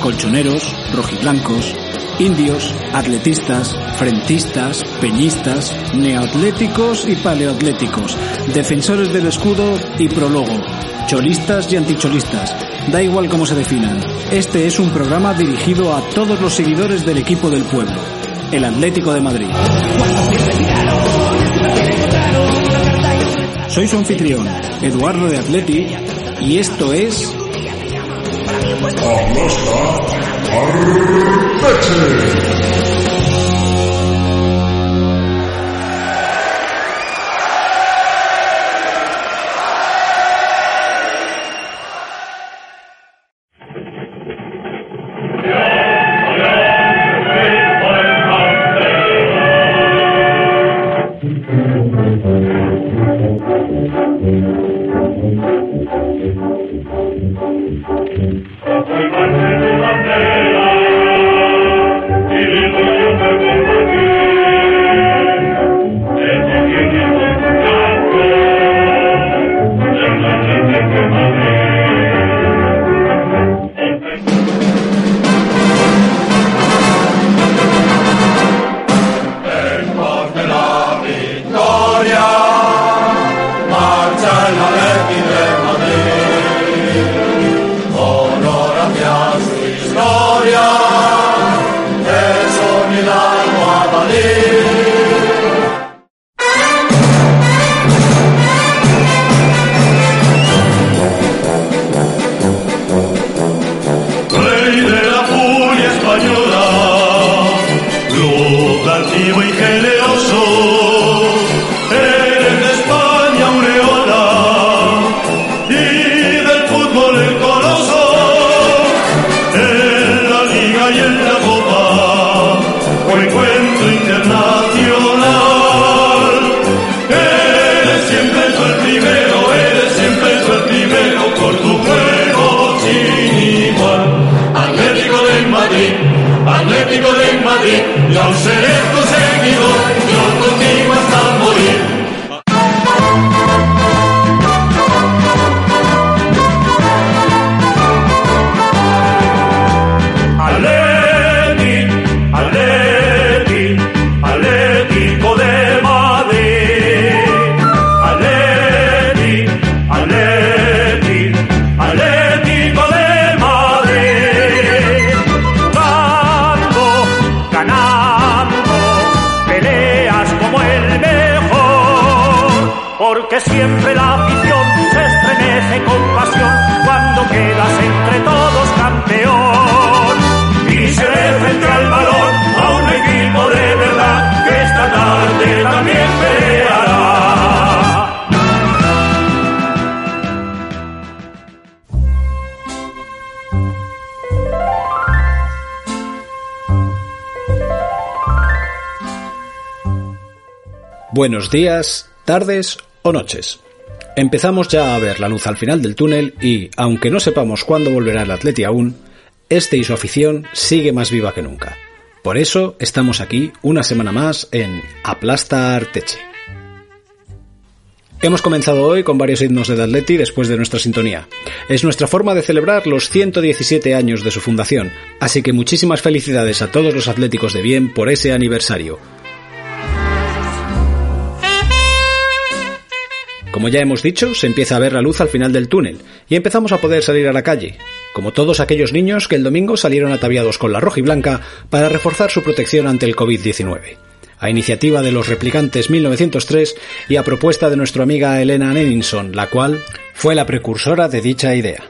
colchoneros, rojiblancos, indios, atletistas, frentistas, peñistas, neoatléticos y paleoatléticos, defensores del escudo y prólogo, cholistas y anticholistas, da igual cómo se definan. Este es un programa dirigido a todos los seguidores del equipo del pueblo, el Atlético de Madrid. Soy su anfitrión, Eduardo de Atleti, y esto es... Betty. I'll say. Buenos días, tardes o noches. Empezamos ya a ver la luz al final del túnel y, aunque no sepamos cuándo volverá el Atleti aún, este y su afición sigue más viva que nunca. Por eso estamos aquí una semana más en Aplasta Arteche. Hemos comenzado hoy con varios himnos del Atleti después de nuestra sintonía. Es nuestra forma de celebrar los 117 años de su fundación, así que muchísimas felicidades a todos los atléticos de bien por ese aniversario. Como ya hemos dicho, se empieza a ver la luz al final del túnel y empezamos a poder salir a la calle, como todos aquellos niños que el domingo salieron ataviados con la roja y blanca para reforzar su protección ante el COVID-19. A iniciativa de los replicantes 1903 y a propuesta de nuestra amiga Elena Nenninson, la cual fue la precursora de dicha idea.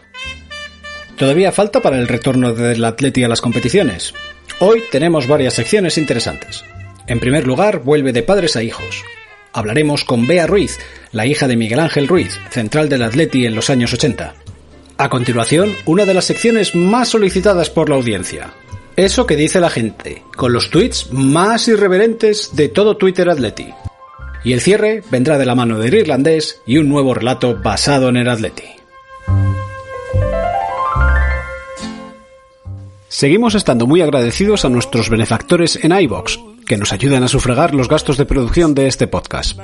Todavía falta para el retorno del Atleti a las competiciones. Hoy tenemos varias secciones interesantes. En primer lugar, vuelve de padres a hijos, hablaremos con Bea Ruiz, la hija de Miguel Ángel Ruiz, central del Atleti en los años 80. A continuación, una de las secciones más solicitadas por la audiencia. Eso que dice la gente, con los tweets más irreverentes de todo Twitter Atleti. Y el cierre vendrá de la mano del irlandés y un nuevo relato basado en el Atleti. Seguimos estando muy agradecidos a nuestros benefactores en iBox, que nos ayudan a sufragar los gastos de producción de este podcast.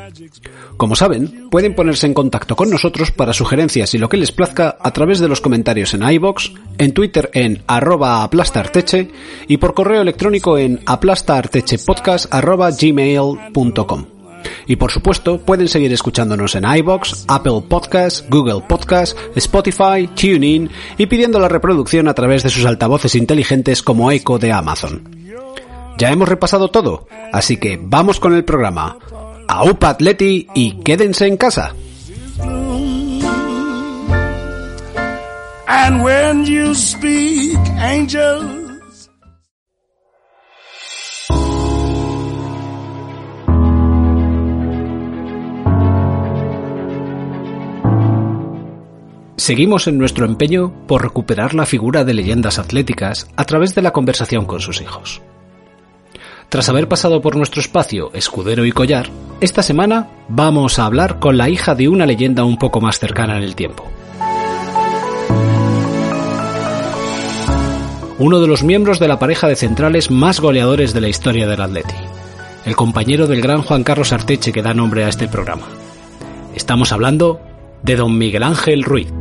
Como saben, pueden ponerse en contacto con nosotros para sugerencias y lo que les plazca a través de los comentarios en iBox, en Twitter en arroba aplastarteche y por correo electrónico en aplastartechepodcast.gmail.com. Y por supuesto, pueden seguir escuchándonos en iBox, Apple Podcasts, Google Podcasts, Spotify, TuneIn y pidiendo la reproducción a través de sus altavoces inteligentes como Echo de Amazon. Ya hemos repasado todo, así que vamos con el programa. AUPA Atleti y quédense en casa. And when you speak, angels. Seguimos en nuestro empeño por recuperar la figura de leyendas atléticas a través de la conversación con sus hijos. Tras haber pasado por nuestro espacio Escudero y Collar, esta semana vamos a hablar con la hija de una leyenda un poco más cercana en el tiempo. Uno de los miembros de la pareja de centrales más goleadores de la historia del Atleti, el compañero del gran Juan Carlos Arteche que da nombre a este programa. Estamos hablando de don Miguel Ángel Ruiz.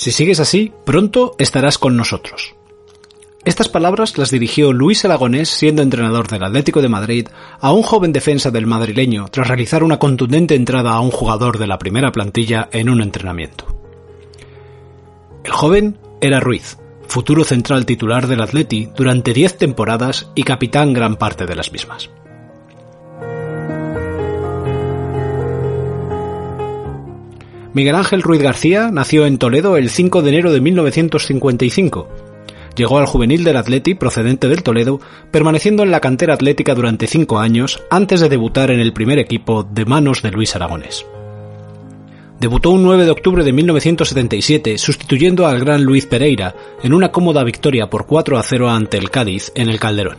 Si sigues así, pronto estarás con nosotros. Estas palabras las dirigió Luis Aragonés, siendo entrenador del Atlético de Madrid, a un joven defensa del madrileño tras realizar una contundente entrada a un jugador de la primera plantilla en un entrenamiento. El joven era Ruiz, futuro central titular del Atleti durante 10 temporadas y capitán gran parte de las mismas. Miguel Ángel Ruiz García nació en Toledo el 5 de enero de 1955. Llegó al juvenil del Atleti procedente del Toledo, permaneciendo en la cantera atlética durante cinco años antes de debutar en el primer equipo de manos de Luis Aragonés. Debutó un 9 de octubre de 1977 sustituyendo al gran Luis Pereira en una cómoda victoria por 4 a 0 ante el Cádiz en el Calderón.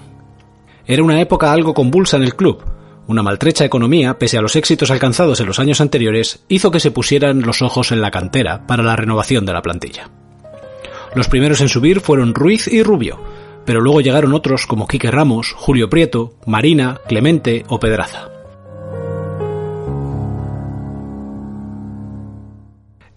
Era una época algo convulsa en el club, una maltrecha economía, pese a los éxitos alcanzados en los años anteriores, hizo que se pusieran los ojos en la cantera para la renovación de la plantilla. Los primeros en subir fueron Ruiz y Rubio, pero luego llegaron otros como Quique Ramos, Julio Prieto, Marina, Clemente o Pedraza.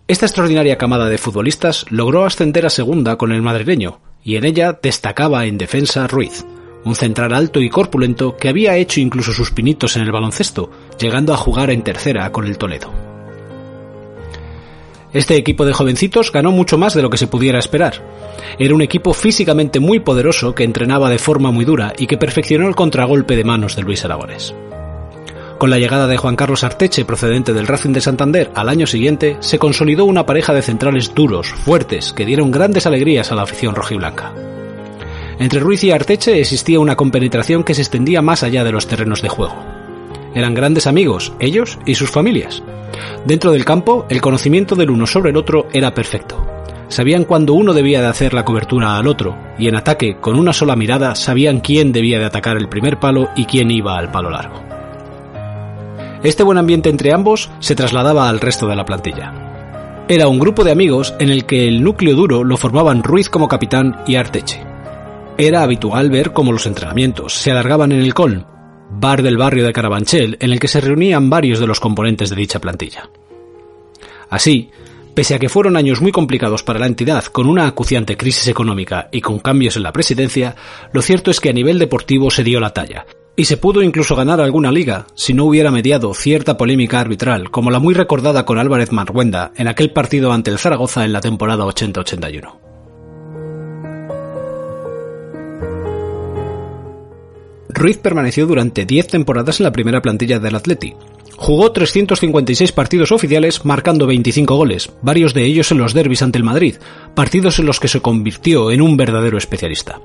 Esta extraordinaria camada de futbolistas logró ascender a segunda con el madrileño, y en ella destacaba en defensa Ruiz, un central alto y corpulento que había hecho incluso sus pinitos en el baloncesto, llegando a jugar en tercera con el Toledo. Este equipo de jovencitos ganó mucho más de lo que se pudiera esperar. Era un equipo físicamente muy poderoso que entrenaba de forma muy dura y que perfeccionó el contragolpe de manos de Luis Aragones. Con la llegada de Juan Carlos Arteche procedente del Racing de Santander al año siguiente, se consolidó una pareja de centrales duros, fuertes, que dieron grandes alegrías a la afición rojiblanca. Entre Ruiz y Arteche existía una compenetración que se extendía más allá de los terrenos de juego. Eran grandes amigos, ellos y sus familias. Dentro del campo, el conocimiento del uno sobre el otro era perfecto. Sabían cuándo uno debía de hacer la cobertura al otro, y en ataque, con una sola mirada, sabían quién debía de atacar el primer palo y quién iba al palo largo. Este buen ambiente entre ambos se trasladaba al resto de la plantilla. Era un grupo de amigos en el que el núcleo duro lo formaban Ruiz como capitán y Arteche. Era habitual ver cómo los entrenamientos se alargaban en el Colm, bar del barrio de Carabanchel, en el que se reunían varios de los componentes de dicha plantilla. Así, pese a que fueron años muy complicados para la entidad, con una acuciante crisis económica y con cambios en la presidencia, lo cierto es que a nivel deportivo se dio la talla, y se pudo incluso ganar alguna liga si no hubiera mediado cierta polémica arbitral, como la muy recordada con Álvarez Marguenda en aquel partido ante el Zaragoza en la temporada 80-81. Ruiz permaneció durante 10 temporadas en la primera plantilla del Atleti. Jugó 356 partidos oficiales, marcando 25 goles, varios de ellos en los derbis ante el Madrid, partidos en los que se convirtió en un verdadero especialista.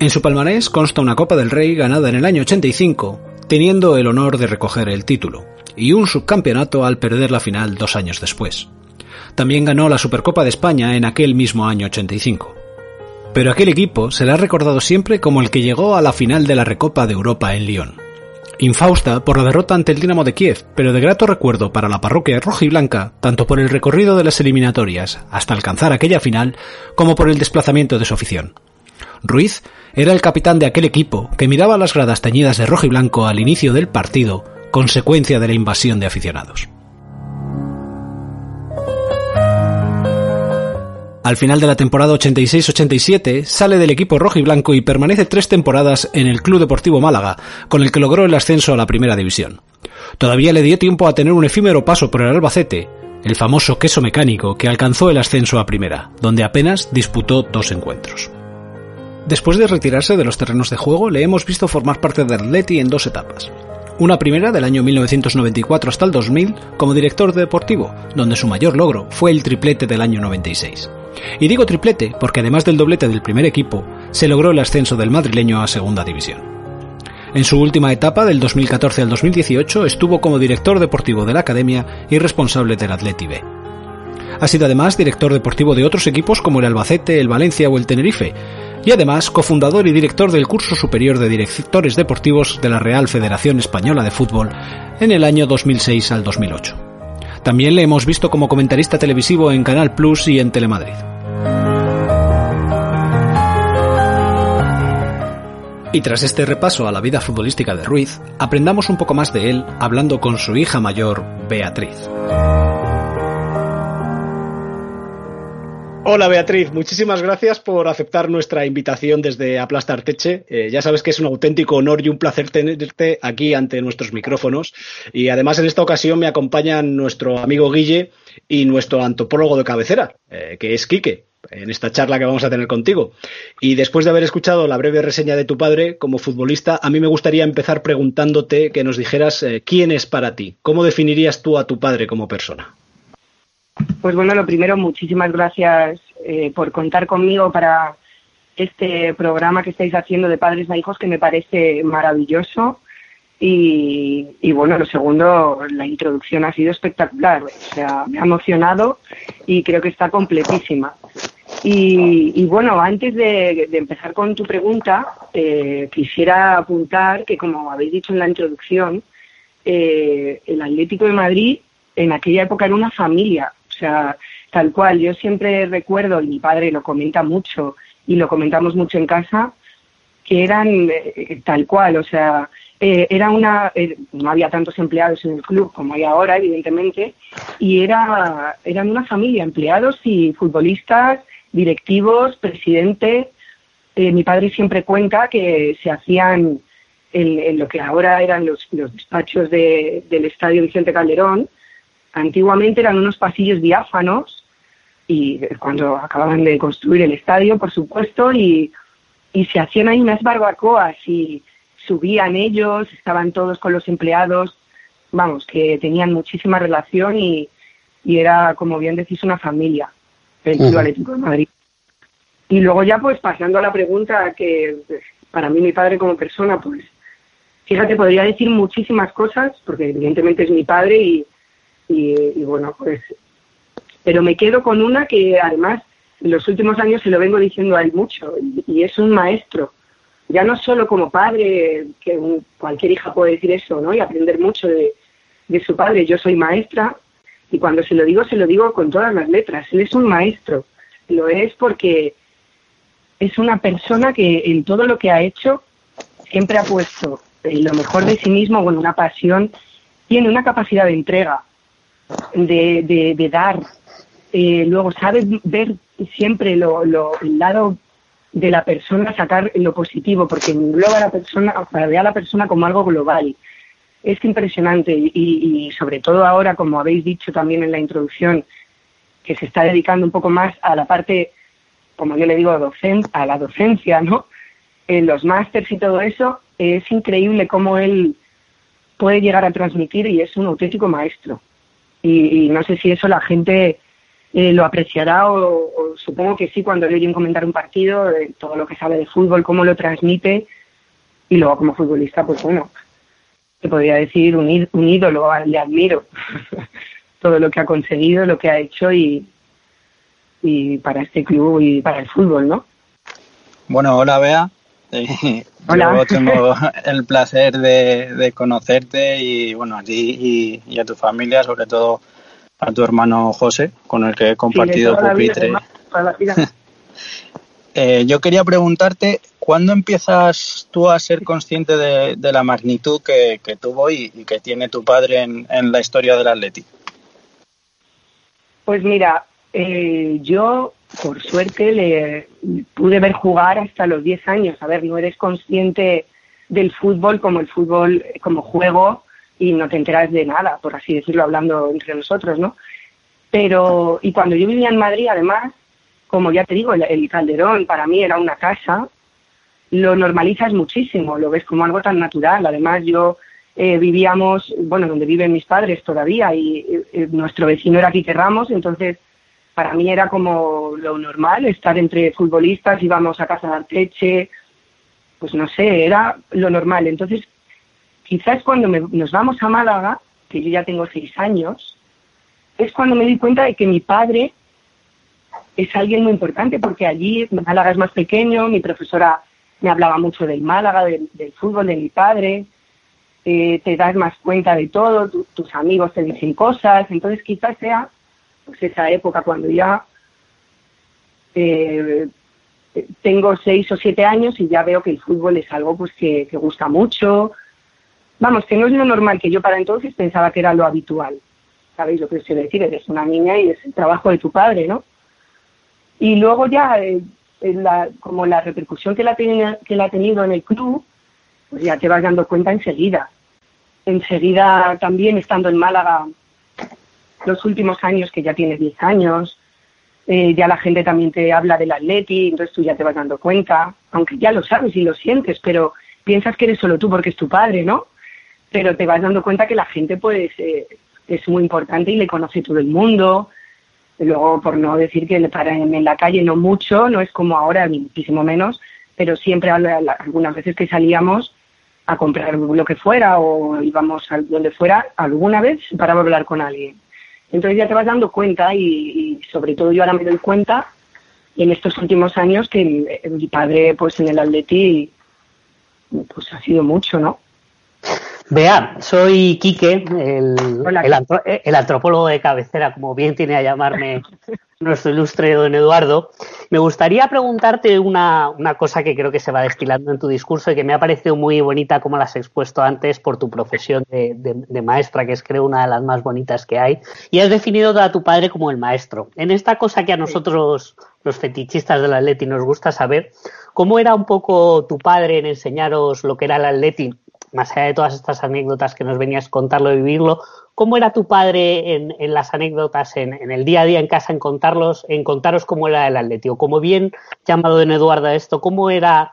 En su palmarés consta una Copa del Rey ganada en el año 85, teniendo el honor de recoger el título, y un subcampeonato al perder la final dos años después. También ganó la Supercopa de España en aquel mismo año 85. Pero aquel equipo será recordado siempre como el que llegó a la final de la Recopa de Europa en Lyon. Infausta por la derrota ante el Dinamo de Kiev, pero de grato recuerdo para la parroquia rojiblanca, tanto por el recorrido de las eliminatorias hasta alcanzar aquella final, como por el desplazamiento de su afición. Ruiz era el capitán de aquel equipo que miraba las gradas teñidas de rojo y blanco al inicio del partido, consecuencia de la invasión de aficionados. Al final de la temporada 86-87 sale del equipo rojo y blanco y permanece tres temporadas en el Club Deportivo Málaga, con el que logró el ascenso a la primera división. Todavía le dio tiempo a tener un efímero paso por el Albacete, el famoso queso mecánico que alcanzó el ascenso a primera, donde apenas disputó dos encuentros. Después de retirarse de los terrenos de juego, le hemos visto formar parte de Atleti en dos etapas. Una primera del año 1994 hasta el 2000 como director deportivo, donde su mayor logro fue el triplete del año 96. Y digo triplete porque además del doblete del primer equipo, se logró el ascenso del madrileño a segunda división. En su última etapa, del 2014 al 2018, estuvo como director deportivo de la academia y responsable del Atleti B. Ha sido además director deportivo de otros equipos como el Albacete, el Valencia o el Tenerife, y además cofundador y director del curso superior de directores deportivos de la Real Federación Española de Fútbol en el año 2006 al 2008. También le hemos visto como comentarista televisivo en Canal Plus y en Telemadrid. Y tras este repaso a la vida futbolística de Ruiz, aprendamos un poco más de él hablando con su hija mayor, Beatriz. Hola Beatriz, muchísimas gracias por aceptar nuestra invitación desde Aplastar Teche. Eh, ya sabes que es un auténtico honor y un placer tenerte aquí ante nuestros micrófonos. Y además en esta ocasión me acompañan nuestro amigo Guille y nuestro antropólogo de cabecera, eh, que es Quique en esta charla que vamos a tener contigo. Y después de haber escuchado la breve reseña de tu padre como futbolista, a mí me gustaría empezar preguntándote que nos dijeras eh, quién es para ti. ¿Cómo definirías tú a tu padre como persona? Pues bueno, lo primero, muchísimas gracias eh, por contar conmigo para este programa que estáis haciendo de padres a hijos, que me parece maravilloso. Y, bueno, lo segundo, la introducción ha sido espectacular, o sea, me ha emocionado y creo que está completísima. Y, bueno, antes de, empezar con tu pregunta, eh, quisiera apuntar que, como habéis dicho en la introducción, eh, el Atlético de Madrid en aquella época era una familia, sea, tal cual. Yo siempre recuerdo, y mi padre lo comenta mucho y lo comentamos mucho en casa, que eran eh, tal cual, o sea, eh, era una, eh, no había tantos empleados en el club como hay ahora, evidentemente, y era, eran una familia, empleados y futbolistas, directivos, presidente. Eh, mi padre siempre cuenta que se hacían en, lo que ahora eran los, los despachos de, del Estadio Vicente Calderón, antiguamente eran unos pasillos diáfanos y cuando acababan de construir el estadio, por supuesto, y, y se hacían ahí unas barbacoas y subían ellos, estaban todos con los empleados, vamos, que tenían muchísima relación y, era, como bien decís, una familia, el Club Atlético de Madrid. Y luego ya, pues, pasando a la pregunta que pues, para mí mi padre como persona, pues, fíjate, podría decir muchísimas cosas, porque evidentemente es mi padre y, y, bueno, pues, pero me quedo con una que además en los últimos años se lo vengo diciendo a él mucho, y es un maestro ya no solo como padre, que cualquier hija puede decir eso, ¿no? Y aprender mucho de, su padre. Yo soy maestra y cuando se lo digo, se lo digo con todas las letras. Él es un maestro. Lo es porque es una persona que en todo lo que ha hecho siempre ha puesto lo mejor de sí mismo, bueno, una pasión, tiene una capacidad de entrega, de, de, dar. Eh, luego sabe ver siempre lo, lo, el lado de la persona sacar lo positivo, porque engloba a la persona, ve a la persona como algo global. Es impresionante y, sobre todo ahora, como habéis dicho también en la introducción, que se está dedicando un poco más a la parte, como yo le digo, a la docencia, ¿no? En los másters y todo eso, es increíble cómo él puede llegar a transmitir y es un auténtico maestro. Y no sé si eso la gente eh, lo apreciará o, supongo que sí cuando le oyen comentar un partido, todo lo que sabe de fútbol, cómo lo transmite y luego como futbolista, pues bueno, te podría decir un, un ídolo, le admiro todo lo que ha conseguido, lo que ha hecho y, y para este club y para el fútbol, ¿no? Bueno, hola Bea. Eh, hola. Yo tengo el placer de, conocerte y bueno, a ti y, a tu familia, sobre todo a tu hermano José, con el que he compartido pupitre. Eh, yo quería preguntarte, ¿cuándo empiezas tú a ser consciente de, la magnitud que, tuvo y, que tiene tu padre en, la historia del Atleti? Pues mira, eh, yo por suerte le pude ver jugar hasta los 10 años. A ver, no eres consciente del fútbol como el fútbol como juego y no te enteras de nada, por así decirlo, hablando entre nosotros, ¿no? Pero, y cuando yo vivía en Madrid, además, como ya te digo, el, Calderón para mí era una casa, lo normalizas muchísimo, lo ves como algo tan natural. Además, yo eh, vivíamos, bueno, donde viven mis padres todavía, y nuestro vecino era Quique Ramos, entonces para mí era como lo normal, estar entre futbolistas, íbamos a casa de Arteche, pues no sé, era lo normal. Entonces, quizás cuando nos vamos a Málaga, que yo ya tengo seis años, es cuando me di cuenta de que mi padre es alguien muy importante porque allí Málaga es más pequeño, mi profesora me hablaba mucho del Málaga, del, fútbol de mi padre, eh, te das más cuenta de todo, tus amigos te dicen cosas, entonces quizás sea pues esa época cuando ya eh, tengo seis o siete años y ya veo que el fútbol es algo pues que, gusta mucho, vamos, que no es lo normal que yo para entonces pensaba que era lo habitual. ¿Sabéis lo que quiero decir? Eres una niña y es el trabajo de tu padre, ¿no? Y luego ya, eh, la, como la repercusión que la, que la ha tenido en el club, pues ya te vas dando cuenta enseguida. Enseguida también estando en Málaga los últimos años, que ya tienes 10 años, eh, ya la gente también te habla del atleti, entonces tú ya te vas dando cuenta, aunque ya lo sabes y lo sientes, pero piensas que eres solo tú porque es tu padre, ¿no? Pero te vas dando cuenta que la gente pues eh, es muy importante y le conoce todo el mundo, Luego, por no decir que para en la calle no mucho, no es como ahora, muchísimo menos, pero siempre algunas veces que salíamos a comprar lo que fuera o íbamos a donde fuera, alguna vez para hablar con alguien. Entonces ya te vas dando cuenta y, sobre todo yo ahora me doy cuenta en estos últimos años que mi padre pues en el Atleti pues ha sido mucho, ¿no? Vea, soy Quique, el, el, antropólogo de cabecera, como bien tiene a llamarme nuestro ilustre don Eduardo. Me gustaría preguntarte una, cosa que creo que se va destilando en tu discurso y que me ha parecido muy bonita como la has expuesto antes por tu profesión de, maestra, que es creo una de las más bonitas que hay. Y has definido a tu padre como el maestro. En esta cosa que a nosotros, los fetichistas del atleti, nos gusta saber, ¿cómo era un poco tu padre en enseñaros lo que era el atleti? Más allá de todas estas anécdotas que nos venías contarlo y vivirlo, ¿cómo era tu padre en, las anécdotas, en, el día a día en casa, en contarlos, en contaros cómo era el atlético? Como bien llamado en Eduardo esto, ¿cómo era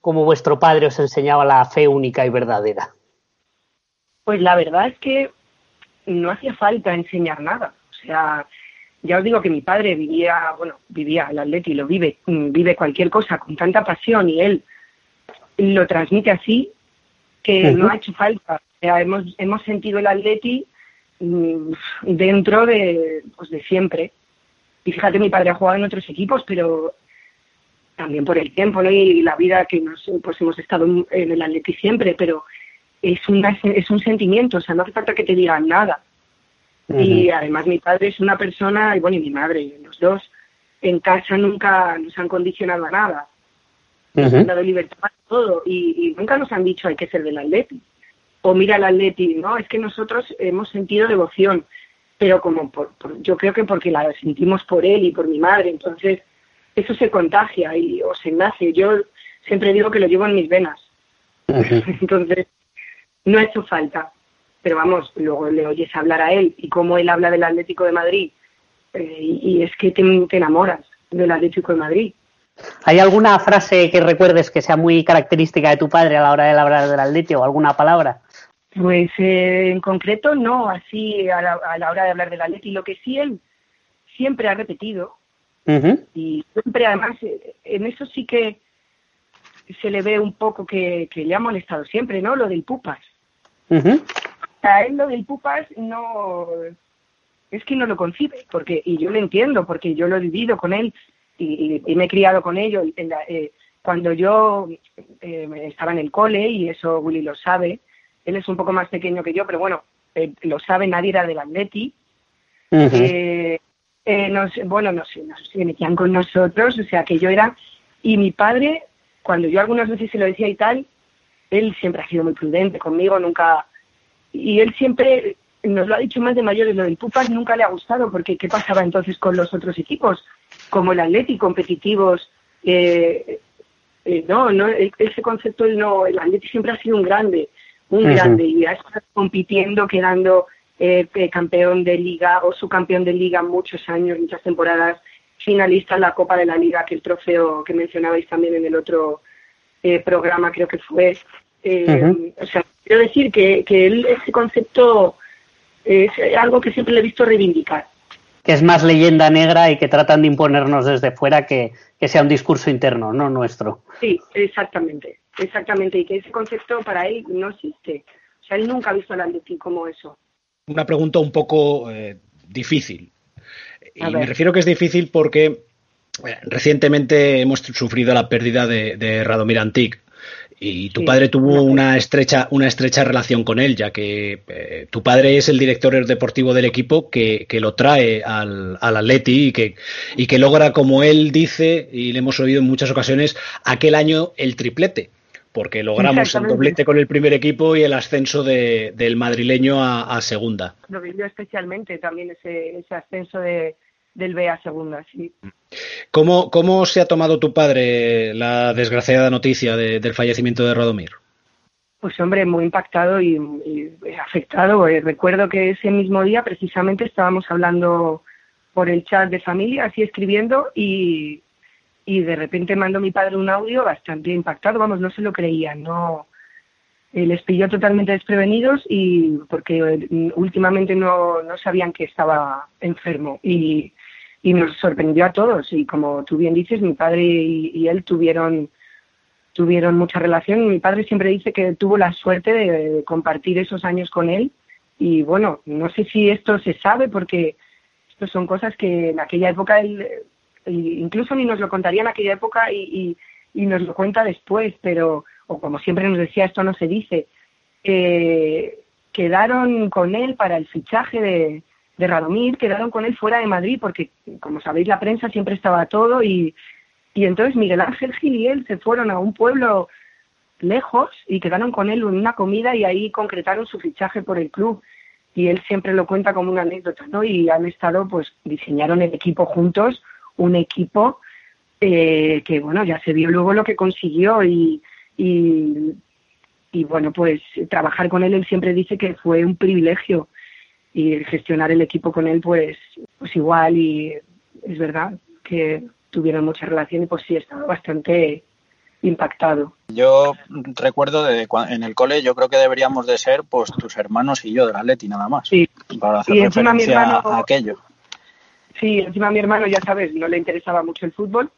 como vuestro padre os enseñaba la fe única y verdadera? Pues la verdad es que no hacía falta enseñar nada. O sea, ya os digo que mi padre vivía, bueno, vivía el atleti, lo vive, vive cualquier cosa con tanta pasión y él lo transmite así que no ha hecho falta. hemos, hemos sentido el Atleti mm, dentro de, pues de siempre. Y fíjate, mi padre ha jugado en otros equipos, pero también por el tiempo ¿no? y la vida que nos, pues hemos estado en el Atleti siempre, pero es, una, es un sentimiento, o sea, no hace falta que te digan nada. Y además mi padre es una persona, y bueno, y mi madre, los dos, en casa nunca nos han condicionado a nada nos han dado libertad todo y, nunca nos han dicho hay que ser del Atleti o mira el Atleti, no, es que nosotros hemos sentido devoción, pero como por, yo creo que porque la sentimos por él y por mi madre, entonces eso se contagia y o se nace. Yo siempre digo que lo llevo en mis venas, entonces no ha hecho falta, pero vamos, luego le oyes hablar a él y cómo él habla del Atlético de Madrid eh, y, es que te, te enamoras del Atlético de Madrid ¿Hay alguna frase que recuerdes que sea muy característica de tu padre a la hora de hablar del Atleti o alguna palabra? Pues eh, en concreto no, así a la, hora de hablar del Atleti. Lo que sí él siempre ha repetido y siempre además en eso sí que se le ve un poco que, le ha molestado siempre, ¿no? Lo del pupas. A él lo del pupas no es que no lo concibe, porque y yo lo entiendo porque yo lo he vivido con él y, me he criado con ellos. Eh, cuando yo eh, estaba en el cole, y eso Willy lo sabe, él es un poco más pequeño que yo, pero bueno, eh, lo sabe, nadie era del Atleti. Eh, nos, bueno, no sé, no sé, se metían con nosotros, o sea, que yo era... Y mi padre, cuando yo algunas veces se lo decía y tal, él siempre ha sido muy prudente conmigo, nunca... Y él siempre nos lo ha dicho más de mayores, lo del Pupas nunca le ha gustado, porque ¿qué pasaba entonces con los otros equipos? Como el Atleti, competitivos, eh, eh, no, no, e-, ese concepto no, el Atleti siempre ha sido un grande, un grande, y ha estado compitiendo, quedando eh, campeón de liga o subcampeón de liga muchos años, muchas temporadas, finalista en la Copa de la Liga, que el trofeo que mencionabais también en el otro eh, programa creo que fue. O sea, quiero decir que, que él, ese concepto es algo que siempre le he visto reivindicar que es más leyenda negra y que tratan de imponernos desde fuera que, sea un discurso interno, no nuestro. Sí, exactamente, exactamente, y que ese concepto para él no existe. O sea, él nunca ha visto al Atleti como eso. Una pregunta un poco eh, difícil. Y me refiero que es difícil porque eh, recientemente hemos sufrido la pérdida de, de Radomir Antic, y tu padre tuvo una estrecha, una estrecha relación con él, ya que eh, tu padre es el director deportivo del equipo que, que lo trae al, al Atleti y que, y que logra, como él dice, y le hemos oído en muchas ocasiones, aquel año el triplete porque logramos el doblete con el primer equipo y el ascenso de, del madrileño a, a, segunda. Lo vivió especialmente también ese, ese ascenso de, del B a segunda, sí. ¿Cómo, ¿Cómo se ha tomado tu padre la desgraciada noticia del fallecimiento de Rodomir? Pues hombre, muy impactado y, afectado. Eh, recuerdo que ese mismo día precisamente estábamos hablando por el chat de familia, así escribiendo, y, y de repente mandó mi padre un audio bastante impactado, vamos, no se lo creían, no eh, les pilló totalmente desprevenidos y porque eh, últimamente no, no sabían que estaba enfermo y y nos sorprendió a todos. Y como tú bien dices, mi padre y, él tuvieron tuvieron mucha relación. Mi padre siempre dice que tuvo la suerte de, compartir esos años con él. Y bueno, no sé si esto se sabe porque esto son cosas que en aquella época él incluso ni nos lo contaría en aquella época y, y, nos lo cuenta después, pero, o como siempre nos decía, esto no se dice. Eh, quedaron con él para el fichaje de, de Radomir quedaron con él fuera de Madrid porque, como sabéis, la prensa siempre estaba todo y, y entonces Miguel Ángel Gil y él se fueron a un pueblo lejos y quedaron con él en una comida y ahí concretaron su fichaje por el club y él siempre lo cuenta como una anécdota, ¿no? Y han estado, pues, diseñaron el equipo juntos, un equipo eh, que, bueno, ya se vio luego lo que consiguió y, y, y, bueno, pues trabajar con él, él siempre dice que fue un privilegio y gestionar el equipo con él pues pues igual y es verdad que tuvieron mucha relación y pues sí estaba bastante impactado. Yo recuerdo de en el cole yo creo que deberíamos de ser pues tus hermanos y yo del Atleti nada más sí. para hacer referencia a aquello. Sí, encima a mi hermano ya sabes no le interesaba mucho el fútbol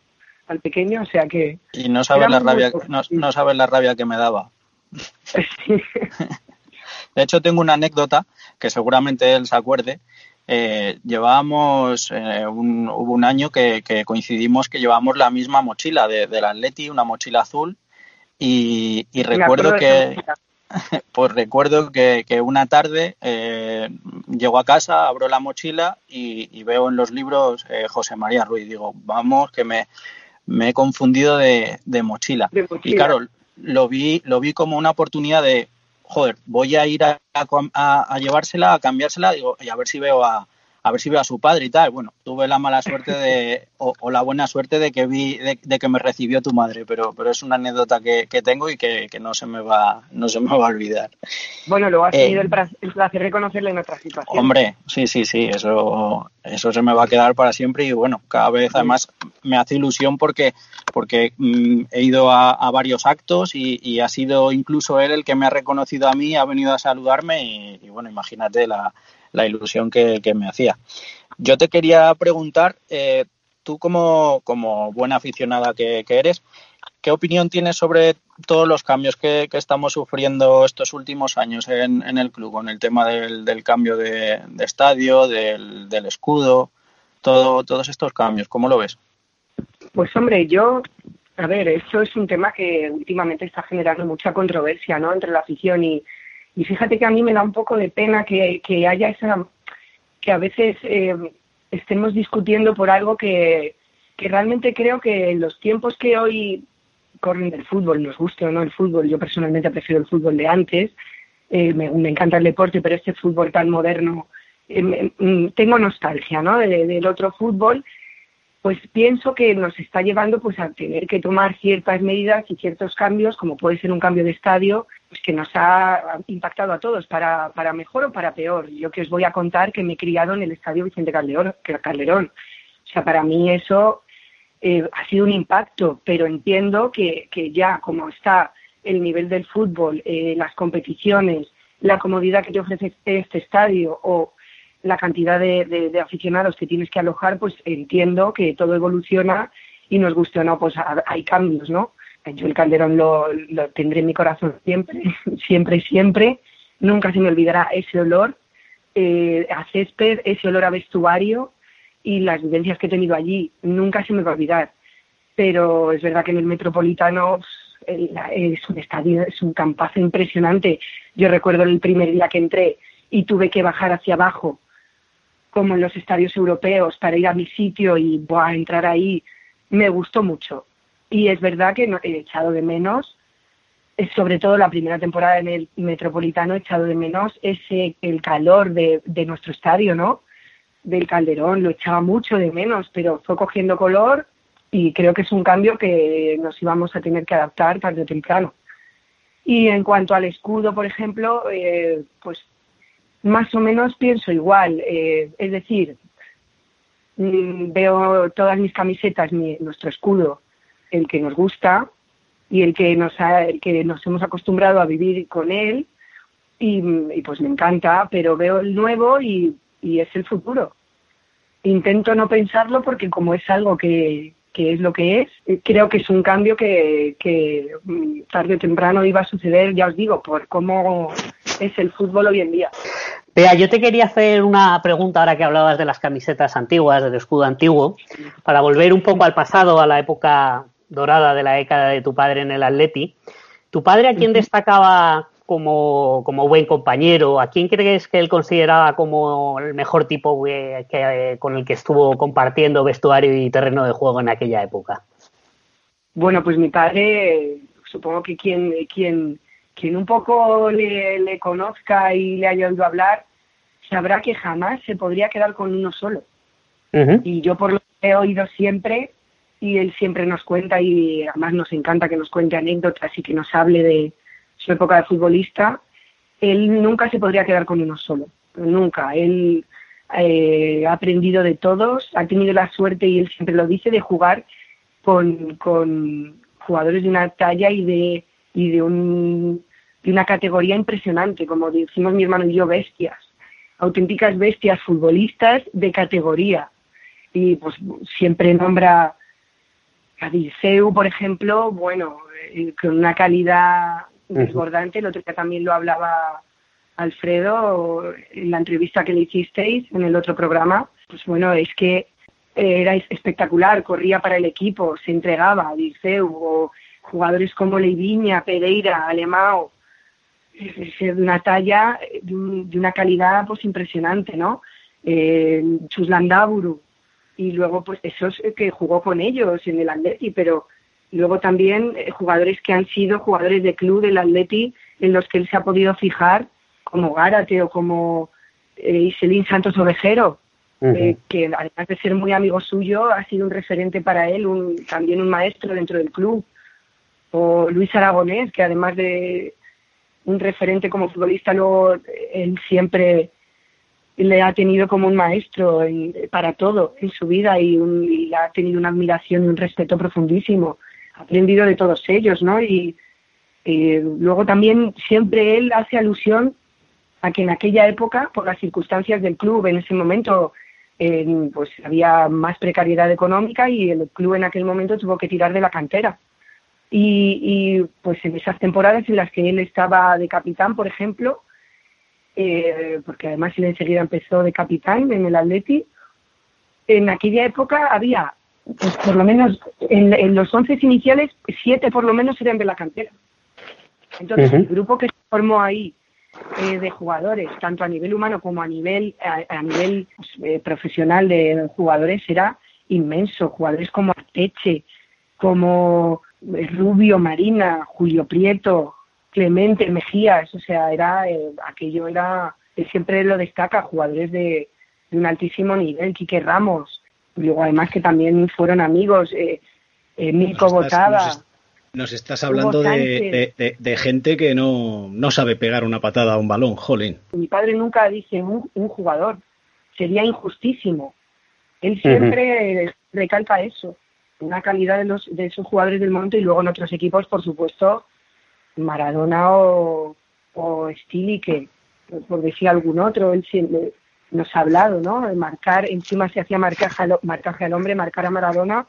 al pequeño, o sea que y no sabes la rabia no, no sabes la rabia que me daba. Sí. De hecho, tengo una anécdota que seguramente él se acuerde. Eh, llevábamos, eh, un, hubo un año que, coincidimos que llevábamos la misma mochila de, del Atleti, una mochila azul, y, recuerdo que, pues recuerdo que, una tarde eh, llego a casa, abro la mochila y, veo en los libros José María Ruiz. Digo, vamos, que me, me he confundido de, mochila. de, mochila. Y claro, lo vi, lo vi como una oportunidad de, joder, voy a ir a, a, llevársela, a cambiársela, digo, y a ver si veo a, a ver si veo a su padre y tal. Bueno, tuve la mala suerte de, o, la buena suerte de que vi, de, que me recibió tu madre, pero, pero es una anécdota que, tengo y que, no se me va, no se me va a olvidar. Bueno, luego has tenido el, placer de conocerle en otra situación. Hombre, sí, sí, sí, eso, eso se me va a quedar para siempre y bueno, cada vez además me hace ilusión porque, porque mm, he ido a, varios actos y, ha sido incluso él el que me ha reconocido a mí, ha venido a saludarme y bueno, imagínate la la ilusión que, me hacía. Yo te quería preguntar, eh, tú como, como, buena aficionada que, eres, ¿qué opinión tienes sobre todos los cambios que, estamos sufriendo estos últimos años en, el club, con el tema del, cambio de, estadio, del, escudo, todo, todos estos cambios? ¿Cómo lo ves? Pues hombre, yo A ver, esto es un tema que últimamente está generando mucha controversia, ¿no? Entre la afición y, y fíjate que a mí me da un poco de pena que, que haya esa, que a veces eh, estemos discutiendo por algo que, que realmente creo que en los tiempos que hoy corren del fútbol, nos guste o no el fútbol, yo personalmente prefiero el fútbol de antes, eh, me, encanta el deporte, pero este fútbol tan moderno, eh, mm, tengo nostalgia ¿no? del otro fútbol pues pienso que nos está llevando pues a tener que tomar ciertas medidas y ciertos cambios, como puede ser un cambio de estadio, pues que nos ha impactado a todos, para, para mejor o para peor. Yo que os voy a contar que me he criado en el estadio Vicente Calderón. O sea, para mí eso eh, ha sido un impacto, pero entiendo que, que ya como está el nivel del fútbol, eh, las competiciones, la comodidad que te ofrece este estadio o la cantidad de, aficionados que tienes que alojar, pues entiendo que todo evoluciona y nos guste o no, pues hay cambios, ¿no? Yo el Calderón lo, tendré en mi corazón siempre, siempre, siempre. Nunca se me olvidará ese olor eh, a césped, ese olor a vestuario y las vivencias que he tenido allí. Nunca se me va a olvidar. Pero es verdad que en el Metropolitano es un estadio, es un campazo impresionante. Yo recuerdo el primer día que entré y tuve que bajar hacia abajo como en los estadios europeos para ir a mi sitio y a entrar ahí, me gustó mucho. Y es verdad que he echado de menos, sobre todo la primera temporada en el Metropolitano, he echado de menos ese el calor de, de nuestro estadio, ¿no? Del Calderón, lo echaba mucho de menos, pero fue cogiendo color y creo que es un cambio que nos íbamos a tener que adaptar tarde o temprano. Y en cuanto al escudo, por ejemplo, eh, pues más o menos pienso igual. Eh, es decir, mm, veo todas mis camisetas, nuestro escudo, el que nos gusta y el que nos, el que nos hemos acostumbrado a vivir con él. Y, pues me encanta, pero veo el nuevo y, es el futuro. Intento no pensarlo porque como es algo que, que es lo que es. Creo que es un cambio que, mm, tarde o temprano iba a suceder, ya os digo, por cómo es el fútbol hoy en día. Vea, yo te quería hacer una pregunta ahora que hablabas de las camisetas antiguas, del escudo antiguo, para volver un poco al pasado, a la época dorada de la década de tu padre en el Atleti. ¿Tu padre a quién destacaba como, buen compañero? ¿A quién crees que él consideraba como el mejor tipo que, con el que estuvo compartiendo vestuario y terreno de juego en aquella época? Bueno, pues mi padre, supongo que quien, quien quien un poco le, conozca y le haya oído hablar, sabrá que jamás se podría quedar con uno solo. Y yo por lo que he oído siempre, y él siempre nos cuenta, y además nos encanta que nos cuente anécdotas y que nos hable de su época de futbolista, él nunca se podría quedar con uno solo, nunca. Él eh, ha aprendido de todos, ha tenido la suerte, y él siempre lo dice, de jugar con, con jugadores de una talla y de, y de un de una categoría impresionante, como decimos mi hermano y yo, bestias, auténticas bestias futbolistas de categoría. Y pues siempre nombra a Diceu, por ejemplo, bueno, eh, con una calidad desbordante, el otro día también lo hablaba Alfredo en la entrevista que le hicisteis en el otro programa, pues bueno, es que era espectacular, corría para el equipo, se entregaba a Diceu, o jugadores como Leiviña, Pereira, Alemão, es de una talla, de, una calidad pues impresionante, ¿no? Eh, Chuslandaburu y luego pues esos que jugó con ellos en el Atleti, pero luego también eh, jugadores que han sido jugadores de club del Atleti en los que él se ha podido fijar, como Gárate o como eh, Iselín Santos Ovejero, eh, que además de ser muy amigo suyo, ha sido un referente para él, un, también un maestro dentro del club. O Luis Aragonés, que además de un referente como futbolista, luego él siempre le ha tenido como un maestro para todo en su vida y, un, ha tenido una admiración y un respeto profundísimo. Ha aprendido de todos ellos, ¿no? Y, luego también siempre él hace alusión a que en aquella época, por las circunstancias del club en ese momento, pues había más precariedad económica y el club en aquel momento tuvo que tirar de la cantera. Y, pues en esas temporadas en las que él estaba de capitán, por ejemplo, eh, porque además él enseguida empezó de capitán en el Atleti, en aquella época había pues por lo menos en, los once iniciales, siete por lo menos eran de la cantera. Entonces, el grupo que se formó ahí eh, de jugadores, tanto a nivel humano como a nivel, a, nivel pues, eh, profesional de jugadores, era inmenso. Jugadores como Arteche, como eh, Rubio, Marina, Julio Prieto, Clemente, Mejías, o sea, era aquello era, siempre lo destaca, jugadores de, de un altísimo nivel, Quique Ramos, luego además que también fueron amigos, eh, eh Milko Botada. Nos, estás hablando de, de, gente que no, no sabe pegar una patada a un balón, jolín. Mi padre nunca dice un, un jugador, sería injustísimo. Él siempre recalca eso, una calidad de, los, de esos jugadores del monte y luego en otros equipos, por supuesto, Maradona o, o Stili, que por decir algún otro, él siempre, nos ha hablado, ¿no? De marcar, encima se hacía marcaje al, marcaje al hombre, marcar a Maradona,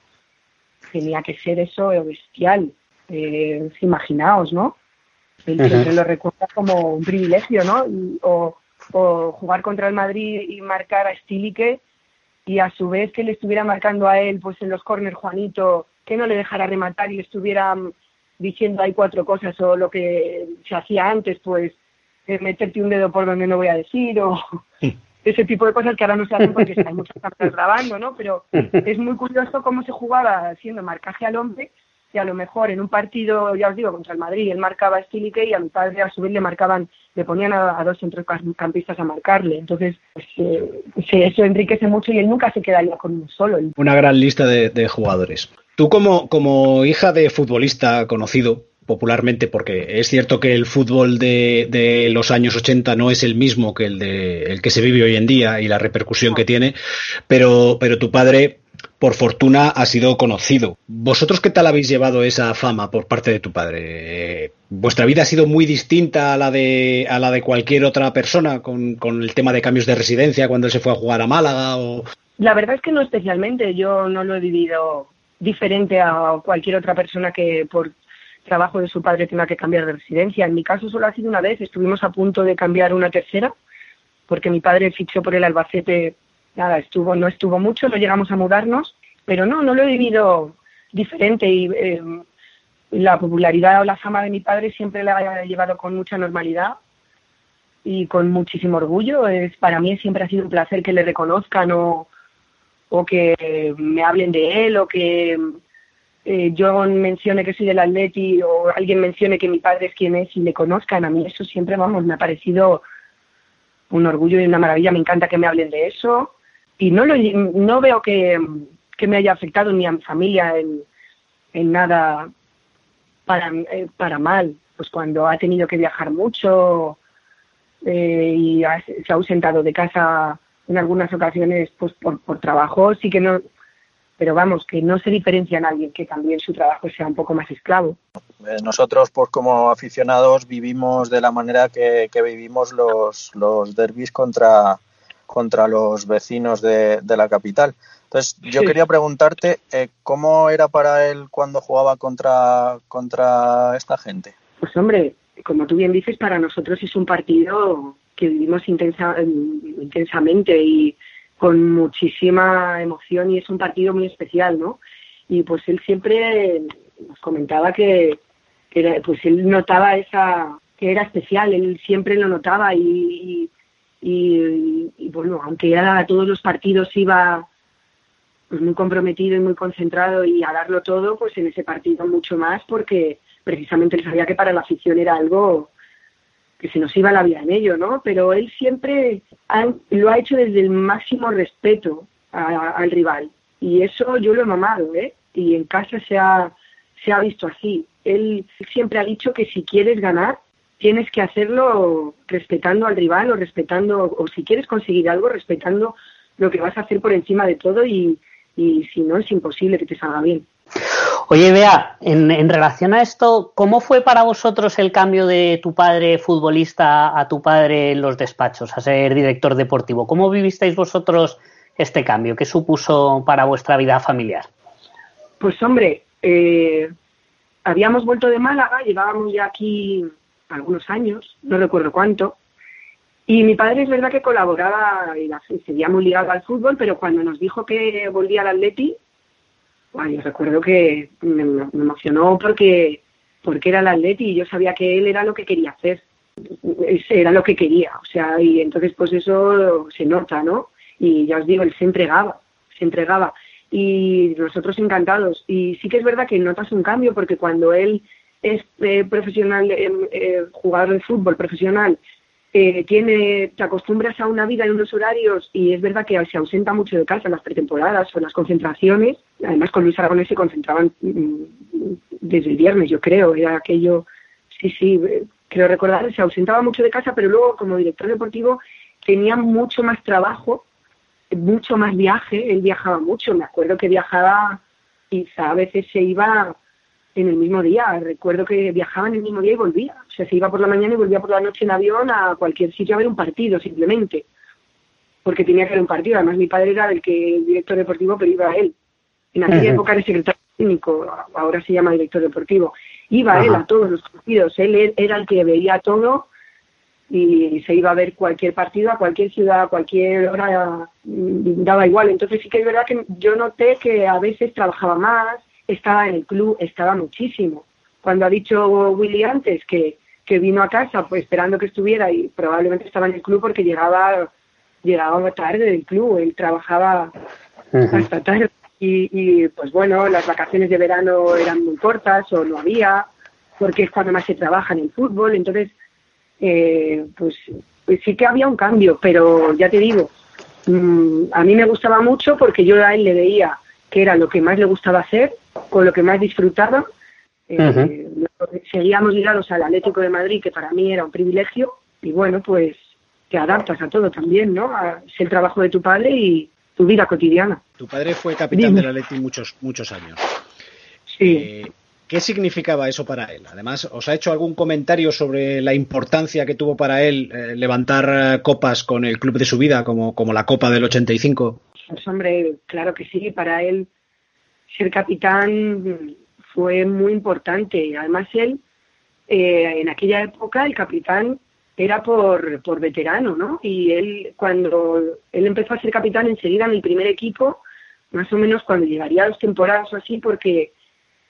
tenía que ser eso bestial. Eh, imaginaos, ¿no? Él siempre lo recuerda como un privilegio, ¿no? o, jugar contra el Madrid y marcar a Stilique y a su vez que le estuviera marcando a él, pues en los corners Juanito, que no le dejara rematar y le estuviera diciendo hay cuatro cosas o lo que se hacía antes, pues eh, meterte un dedo por donde no voy a decir o, ese tipo de cosas que ahora no se hacen porque hay muchas cámaras grabando, ¿no? Pero es muy curioso cómo se jugaba haciendo marcaje al hombre y a lo mejor en un partido, ya os digo, contra el Madrid, él marcaba a Stilique y a mi padre a su vez le marcaban, le ponían a, dos centrocampistas a marcarle. Entonces, pues, eh, eso enriquece mucho y él nunca se quedaría con uno solo. Una gran lista de, de jugadores. Tú como, como hija de futbolista conocido, popularmente, porque es cierto que el fútbol de, de, los años 80 no es el mismo que el, de, el que se vive hoy en día y la repercusión que tiene, pero, pero tu padre, por fortuna, ha sido conocido. ¿Vosotros qué tal habéis llevado esa fama por parte de tu padre? ¿Vuestra vida ha sido muy distinta a la de, a la de cualquier otra persona con, con el tema de cambios de residencia cuando él se fue a jugar a Málaga? O... La verdad es que no especialmente. Yo no lo he vivido diferente a cualquier otra persona que por trabajo de su padre tenga que cambiar de residencia. En mi caso solo ha sido una vez, estuvimos a punto de cambiar una tercera, porque mi padre fichó por el Albacete, nada, estuvo, no estuvo mucho, no llegamos a mudarnos, pero no, no lo he vivido diferente y eh, la popularidad o la fama de mi padre siempre la he llevado con mucha normalidad y con muchísimo orgullo. Es, para mí siempre ha sido un placer que le reconozcan o que me hablen de él o que eh, yo mencione que soy del Atleti o alguien mencione que mi padre es quien es y le conozcan, a mí eso siempre, vamos, me ha parecido un orgullo y una maravilla, me encanta que me hablen de eso. Y no, lo, no veo que, me haya afectado ni a mi familia en, nada para, eh, para mal, pues cuando ha tenido que viajar mucho eh, y se ha ausentado de casa en algunas ocasiones pues por, por trabajo, sí que no, pero vamos, que no se diferencia en alguien que también su trabajo sea un poco más esclavo. Eh, nosotros, pues como aficionados, vivimos de la manera que, vivimos los, los derbis contra, contra los vecinos de, la capital. Entonces, yo quería preguntarte, eh, ¿cómo era para él cuando jugaba contra, contra esta gente? Pues hombre, como tú bien dices, para nosotros es un partido que vivimos intensa, intensamente y con muchísima emoción y es un partido muy especial, ¿no? Y pues él siempre nos comentaba que, era, pues él notaba esa que era especial, él siempre lo notaba y, y, y, bueno, aunque ya a todos los partidos iba pues muy comprometido y muy concentrado y a darlo todo, pues en ese partido mucho más porque precisamente él sabía que para la afición era algo que se nos iba la vida en ello, ¿no? Pero él siempre lo ha hecho desde el máximo respeto al rival. Y eso yo lo he mamado, ¿eh? Y en casa se ha, se ha visto así. Él siempre ha dicho que si quieres ganar, tienes que hacerlo respetando al rival o respetando, o si quieres conseguir algo, respetando lo que vas a hacer por encima de todo y, y si no es imposible que te salga bien. Oye, Bea, en, relación a esto, ¿cómo fue para vosotros el cambio de tu padre futbolista a tu padre en los despachos, a ser director deportivo? ¿Cómo vivisteis vosotros este cambio? ¿Qué supuso para vuestra vida familiar? Pues hombre, eh, habíamos vuelto de Málaga, llevábamos ya aquí algunos años, no recuerdo cuánto, y mi padre es verdad que colaboraba y seguía muy ligado al fútbol, pero cuando nos dijo que volvía al Atleti, yo recuerdo que me, emocionó porque, porque era el atleti y yo sabía que él era lo que quería hacer. Era lo que quería, o sea, y entonces pues eso se nota, ¿no? Y ya os digo, él se entregaba, se entregaba. Y nosotros encantados. Y sí que es verdad que notas un cambio porque cuando él es eh, profesional, eh, eh, jugador de fútbol profesional, tiene, te acostumbras a una vida en unos horarios y es verdad que se ausenta mucho de casa en las pretemporadas o en las concentraciones. Además, con Luis Aragonés se concentraban mm, desde el viernes, yo creo. Era aquello, sí, sí, creo recordar, se ausentaba mucho de casa, pero luego como director deportivo tenía mucho más trabajo, mucho más viaje. Él viajaba mucho. Me acuerdo que viajaba, quizá a veces se iba en el mismo día. Recuerdo que viajaba en el mismo día y volvía. O sea, se iba por la mañana y volvía por la noche en avión a cualquier sitio a ver un partido, simplemente. Porque tenía que ver un partido. Además, mi padre era el que director deportivo, pero iba a él. En aquella época era secretario técnico, ahora se llama director deportivo. Iba él a todos los partidos. Él era el que veía todo y se iba a ver cualquier partido a cualquier ciudad, a cualquier hora, daba igual. Entonces sí que es verdad que yo noté que a veces trabajaba más, estaba en el club, estaba muchísimo. Cuando ha dicho Willy antes que, que vino a casa pues esperando que estuviera y probablemente estaba en el club porque llegaba llegaba tarde del club, él trabajaba hasta tarde. Y, y pues bueno, las vacaciones de verano eran muy cortas o no había, porque es cuando más se trabaja en el fútbol, entonces eh, pues, pues, sí que había un cambio, pero ya te digo, mm, a mí me gustaba mucho porque yo a él le veía que era lo que más le gustaba hacer, con lo que más disfrutaba. Eh, seguíamos ligados al Atlético de Madrid, que para mí era un privilegio, y bueno, pues te adaptas a todo también, ¿no? es el trabajo de tu padre y tu vida cotidiana. Tu padre fue capitán del Atlético muchos, muchos años. Sí. Eh, ¿Qué significaba eso para él? Además, ¿os ha hecho algún comentario sobre la importancia que tuvo para él eh, levantar copas con el club de su vida, como, como la Copa del 85? Pues hombre, claro que sí, para él ser capitán fue muy importante. Además, él, eh, en aquella época, el capitán era por, por veterano, ¿no? Y él, cuando él empezó a ser capitán enseguida en el primer equipo, más o menos cuando llegaría a dos temporadas o así, porque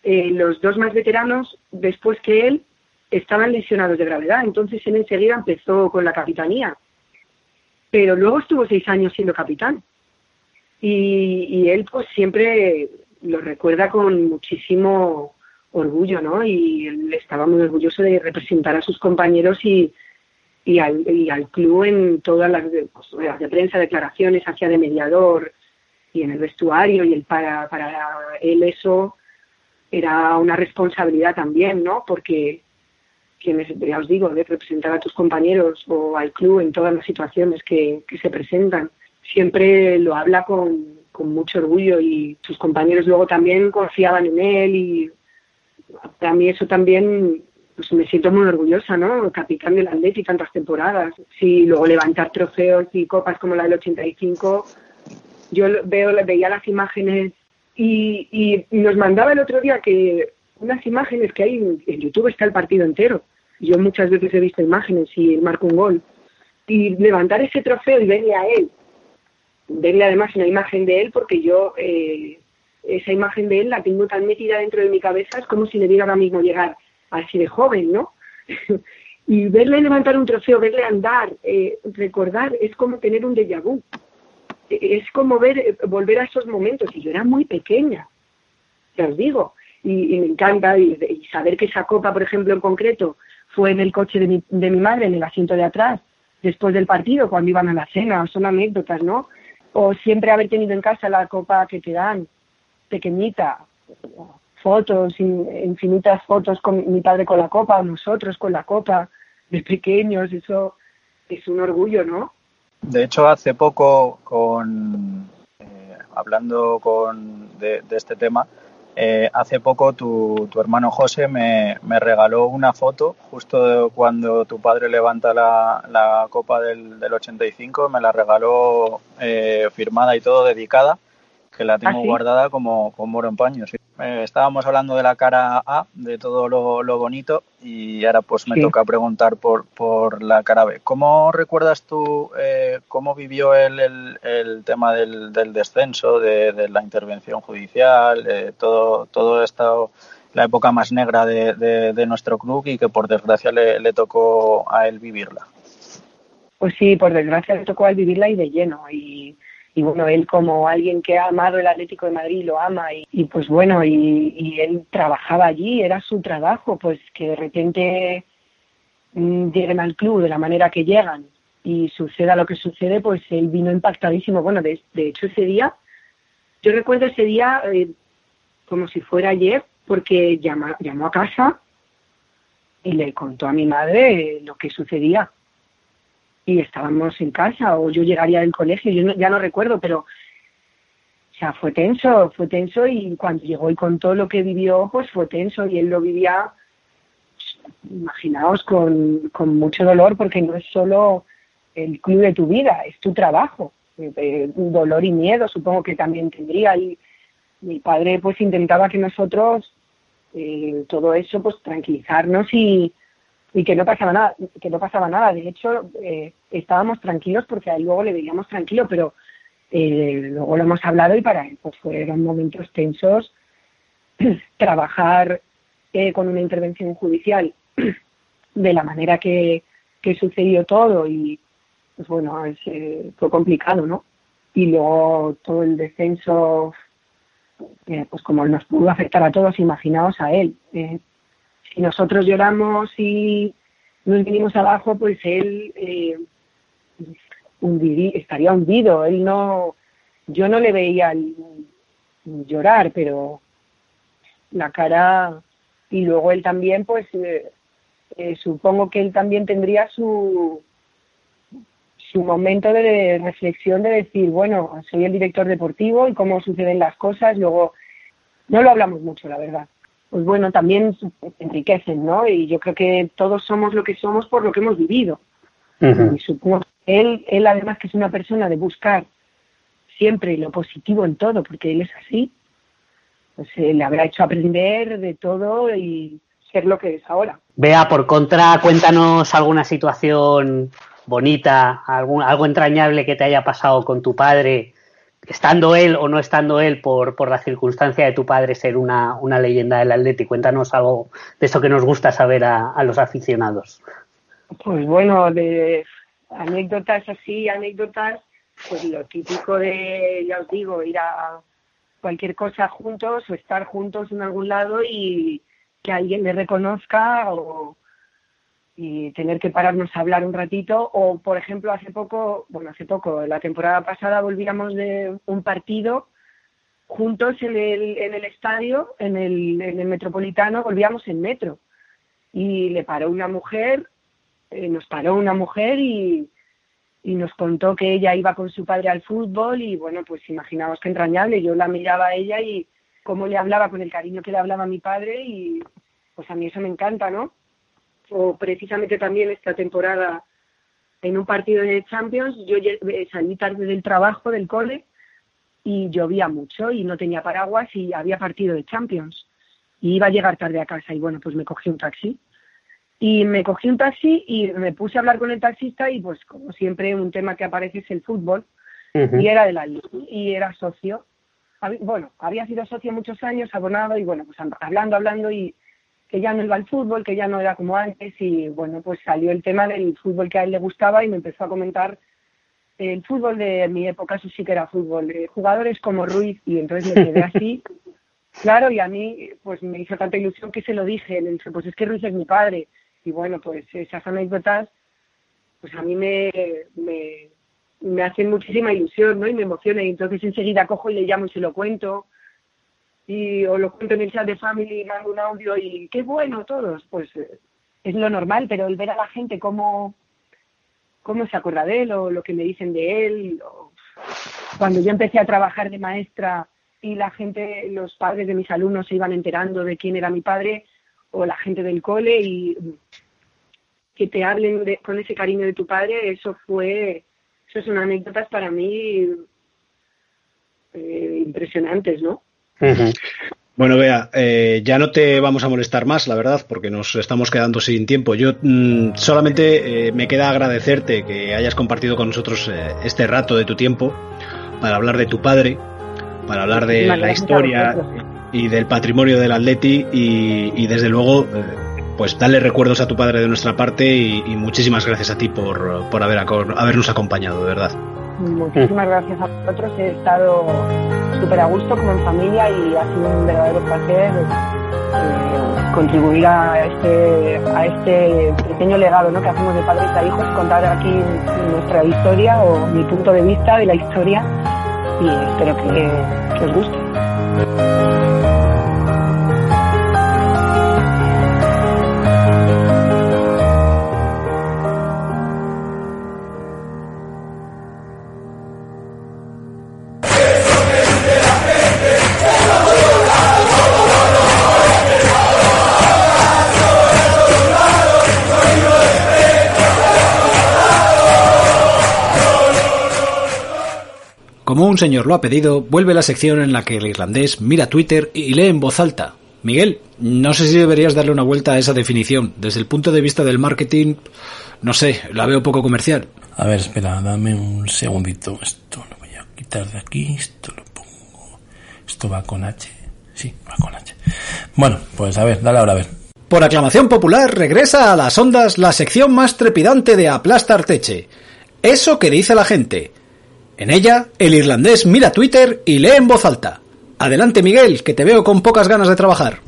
eh, los dos más veteranos, después que él, estaban lesionados de gravedad. Entonces él enseguida empezó con la capitanía. Pero luego estuvo seis años siendo capitán. Y, él pues siempre lo recuerda con muchísimo orgullo, ¿no? Y él estaba muy orgulloso de representar a sus compañeros y, y, al, y al club en todas las pues, de prensa, declaraciones, hacia de mediador y en el vestuario y el para, para él eso era una responsabilidad también, ¿no? Porque quienes, ya os digo, de representar a tus compañeros o al club en todas las situaciones que, se presentan, siempre lo habla con, mucho orgullo y sus compañeros luego también confiaban en él y para mí eso también pues me siento muy orgullosa, ¿no? Capitán del Atleti tantas temporadas. Sí, luego levantar trofeos y copas como la del 85, yo veo, veía las imágenes y, nos mandaba el otro día que unas imágenes que hay en, YouTube está el partido entero. Yo muchas veces he visto imágenes y marco un gol. Y levantar ese trofeo y verle a él, verle además una imagen de él, porque yo eh, esa imagen de él la tengo tan metida dentro de mi cabeza, es como si le diera ahora mismo llegar así de joven, ¿no? y verle levantar un trofeo, verle andar, eh, recordar, es como tener un déjà vu es como ver, volver a esos momentos. Y yo era muy pequeña, ya os digo. Y, me encanta y, saber que esa copa, por ejemplo, en concreto, fue en el coche de mi, de mi madre, en el asiento de atrás, después del partido, cuando iban a la cena. Son anécdotas, ¿no? O siempre haber tenido en casa la copa que te dan, pequeñita, fotos, infinitas fotos con mi padre con la copa, nosotros con la copa, de pequeños, eso es un orgullo, ¿no? De hecho, hace poco, con, eh, hablando con, de, este tema, eh, hace poco tu, tu hermano José me, me, regaló una foto justo cuando tu padre levanta la, la copa del, del, 85, me la regaló eh, firmada y todo, dedicada, que la tengo ¿Ah, guardada como, como oro en paño. Eh, estábamos hablando de la cara A, de todo lo, bonito, y ahora pues me toca preguntar por, por la cara B. ¿Cómo recuerdas tú eh, cómo vivió él el, tema del, descenso, de, la intervención judicial, eh, todo, todo esto, la época más negra de, nuestro club y que por desgracia le, le tocó a él vivirla? Pues sí, por desgracia le tocó a él vivirla y de lleno. Y y bueno, él como alguien que ha amado el Atlético de Madrid lo ama y, pues bueno, y, él trabajaba allí, era su trabajo, pues que de repente mm, lleguen al club de la manera que llegan y suceda lo que sucede, pues él vino impactadísimo. Bueno, de, hecho ese día, yo recuerdo ese día eh, como si fuera ayer, porque llamó a casa y le contó a mi madre lo que sucedía y estábamos en casa o yo llegaría del colegio, yo ya no recuerdo, pero o sea, fue tenso, fue tenso y cuando llegó y contó lo que vivió, pues fue tenso y él lo vivía, imaginaos, con, con mucho dolor porque no es solo el club de tu vida, es tu trabajo, eh, dolor y miedo supongo que también tendría y mi padre pues intentaba que nosotros eh, todo eso pues tranquilizarnos y, y que no pasaba nada, que no pasaba nada. De hecho, eh, estábamos tranquilos porque ahí luego le veíamos tranquilo, pero eh, luego lo hemos hablado y para él pues fueron momentos tensos. Trabajar eh, con una intervención judicial de la manera que, que sucedió todo y pues bueno, es, fue complicado, ¿no? Y luego todo el descenso, pues como nos pudo afectar a todos, imaginaos a él si nosotros lloramos y nos vinimos abajo, pues él estaría hundido. Él no, yo no le veía llorar, pero la cara y luego él también, pues eh, eh, supongo que él también tendría su su momento de reflexión de decir, bueno, soy el director deportivo y cómo suceden las cosas. Luego no lo hablamos mucho, la verdad pues bueno, también enriquecen, ¿no? Y yo creo que todos somos lo que somos por lo que hemos vivido. Y supongo él, él además que es una persona de buscar siempre lo positivo en todo, porque él es así, pues eh, le habrá hecho aprender de todo y ser lo que es ahora. Vea, por contra, cuéntanos alguna situación bonita, algún, algo entrañable que te haya pasado con tu padre estando él o no estando él por, por la circunstancia de tu padre ser una, una leyenda del Atlético. Cuéntanos algo de eso que nos gusta saber a, a los aficionados. Pues bueno, de anécdotas así, anécdotas, pues lo típico de, ya os digo, ir a cualquier cosa juntos o estar juntos en algún lado y que alguien le reconozca o, y tener que pararnos a hablar un ratito. O por ejemplo hace poco bueno hace poco la temporada pasada volvíamos de un partido juntos en el, en el estadio en el, en el metropolitano volvíamos en metro. Y le paró una mujer eh, nos paró una mujer y, y nos contó que ella iba con su padre al fútbol y bueno pues imaginaos qué entrañable yo la miraba a ella y cómo le hablaba con el cariño que le hablaba mi padre y pues a mí eso me encanta no o precisamente también esta temporada en un partido de Champions, yo eh, salí tarde del trabajo, del cole, y llovía mucho y no tenía paraguas y había partido de Champions. Y iba a llegar tarde a casa y bueno, pues me cogí un taxi. Y me cogí un taxi y me puse a hablar con el taxista y pues como siempre un tema que aparece es el fútbol. Y era de la y era socio. Bueno, había sido socio muchos años, abonado y bueno, pues hablando, hablando y que ya no iba al fútbol, que ya no era como antes y bueno, pues salió el tema del fútbol que a él le gustaba y me empezó a comentar el fútbol de mi época, eso sí que era fútbol, de jugadores como Ruiz y entonces me quedé así, claro, y a mí pues me hizo tanta ilusión que se lo dije, le dije, pues es que Ruiz es mi padre y bueno, pues esas anécdotas pues a mí me, me, hacen muchísima ilusión, ¿no? Y me emociona y entonces enseguida cojo y le llamo y se lo cuento y o lo cuento en el chat de Family y mando un audio y qué bueno todos, pues eh, es lo normal, pero el ver a la gente cómo, cómo se acuerda de él o lo que me dicen de él, cuando yo empecé a trabajar de maestra y la gente, los padres de mis alumnos se iban enterando de quién era mi padre o la gente del cole y que te hablen con ese cariño de tu padre, eso fue, eso son anécdotas para mí eh, impresionantes, ¿no? Bueno, vea, eh, ya no te vamos a molestar más, la verdad, porque nos estamos quedando sin tiempo. Yo mm, solamente eh, me queda agradecerte que hayas compartido con nosotros eh, este rato de tu tiempo para hablar de tu padre, para hablar de la historia y del patrimonio del Atleti y, desde luego, pues darle recuerdos a tu padre de nuestra parte y, muchísimas gracias a ti por, por haber, habernos acompañado, de verdad. Muchísimas gracias a vosotros. He estado súper a gusto como en familia y ha sido un verdadero placer eh, contribuir a este, a este pequeño legado ¿no? que hacemos de padres a hijos, contar aquí nuestra historia o mi punto de vista de la historia y espero que os guste. Como un señor lo ha pedido, vuelve la sección en la que el irlandés mira Twitter y lee en voz alta. Miguel, no sé si deberías darle una vuelta a esa definición. Desde el punto de vista del marketing, no sé, la veo poco comercial. A ver, espera, dame un segundito. Esto lo voy a quitar de aquí, esto lo pongo. Esto va con H. Sí, va con H. Bueno, pues a ver, dale ahora a ver. Por aclamación popular, regresa a las ondas la sección más trepidante de Aplastar Teche. Eso que dice la gente. En ella, el irlandés mira Twitter y lee en voz alta. Adelante, Miguel, que te veo con pocas ganas de trabajar.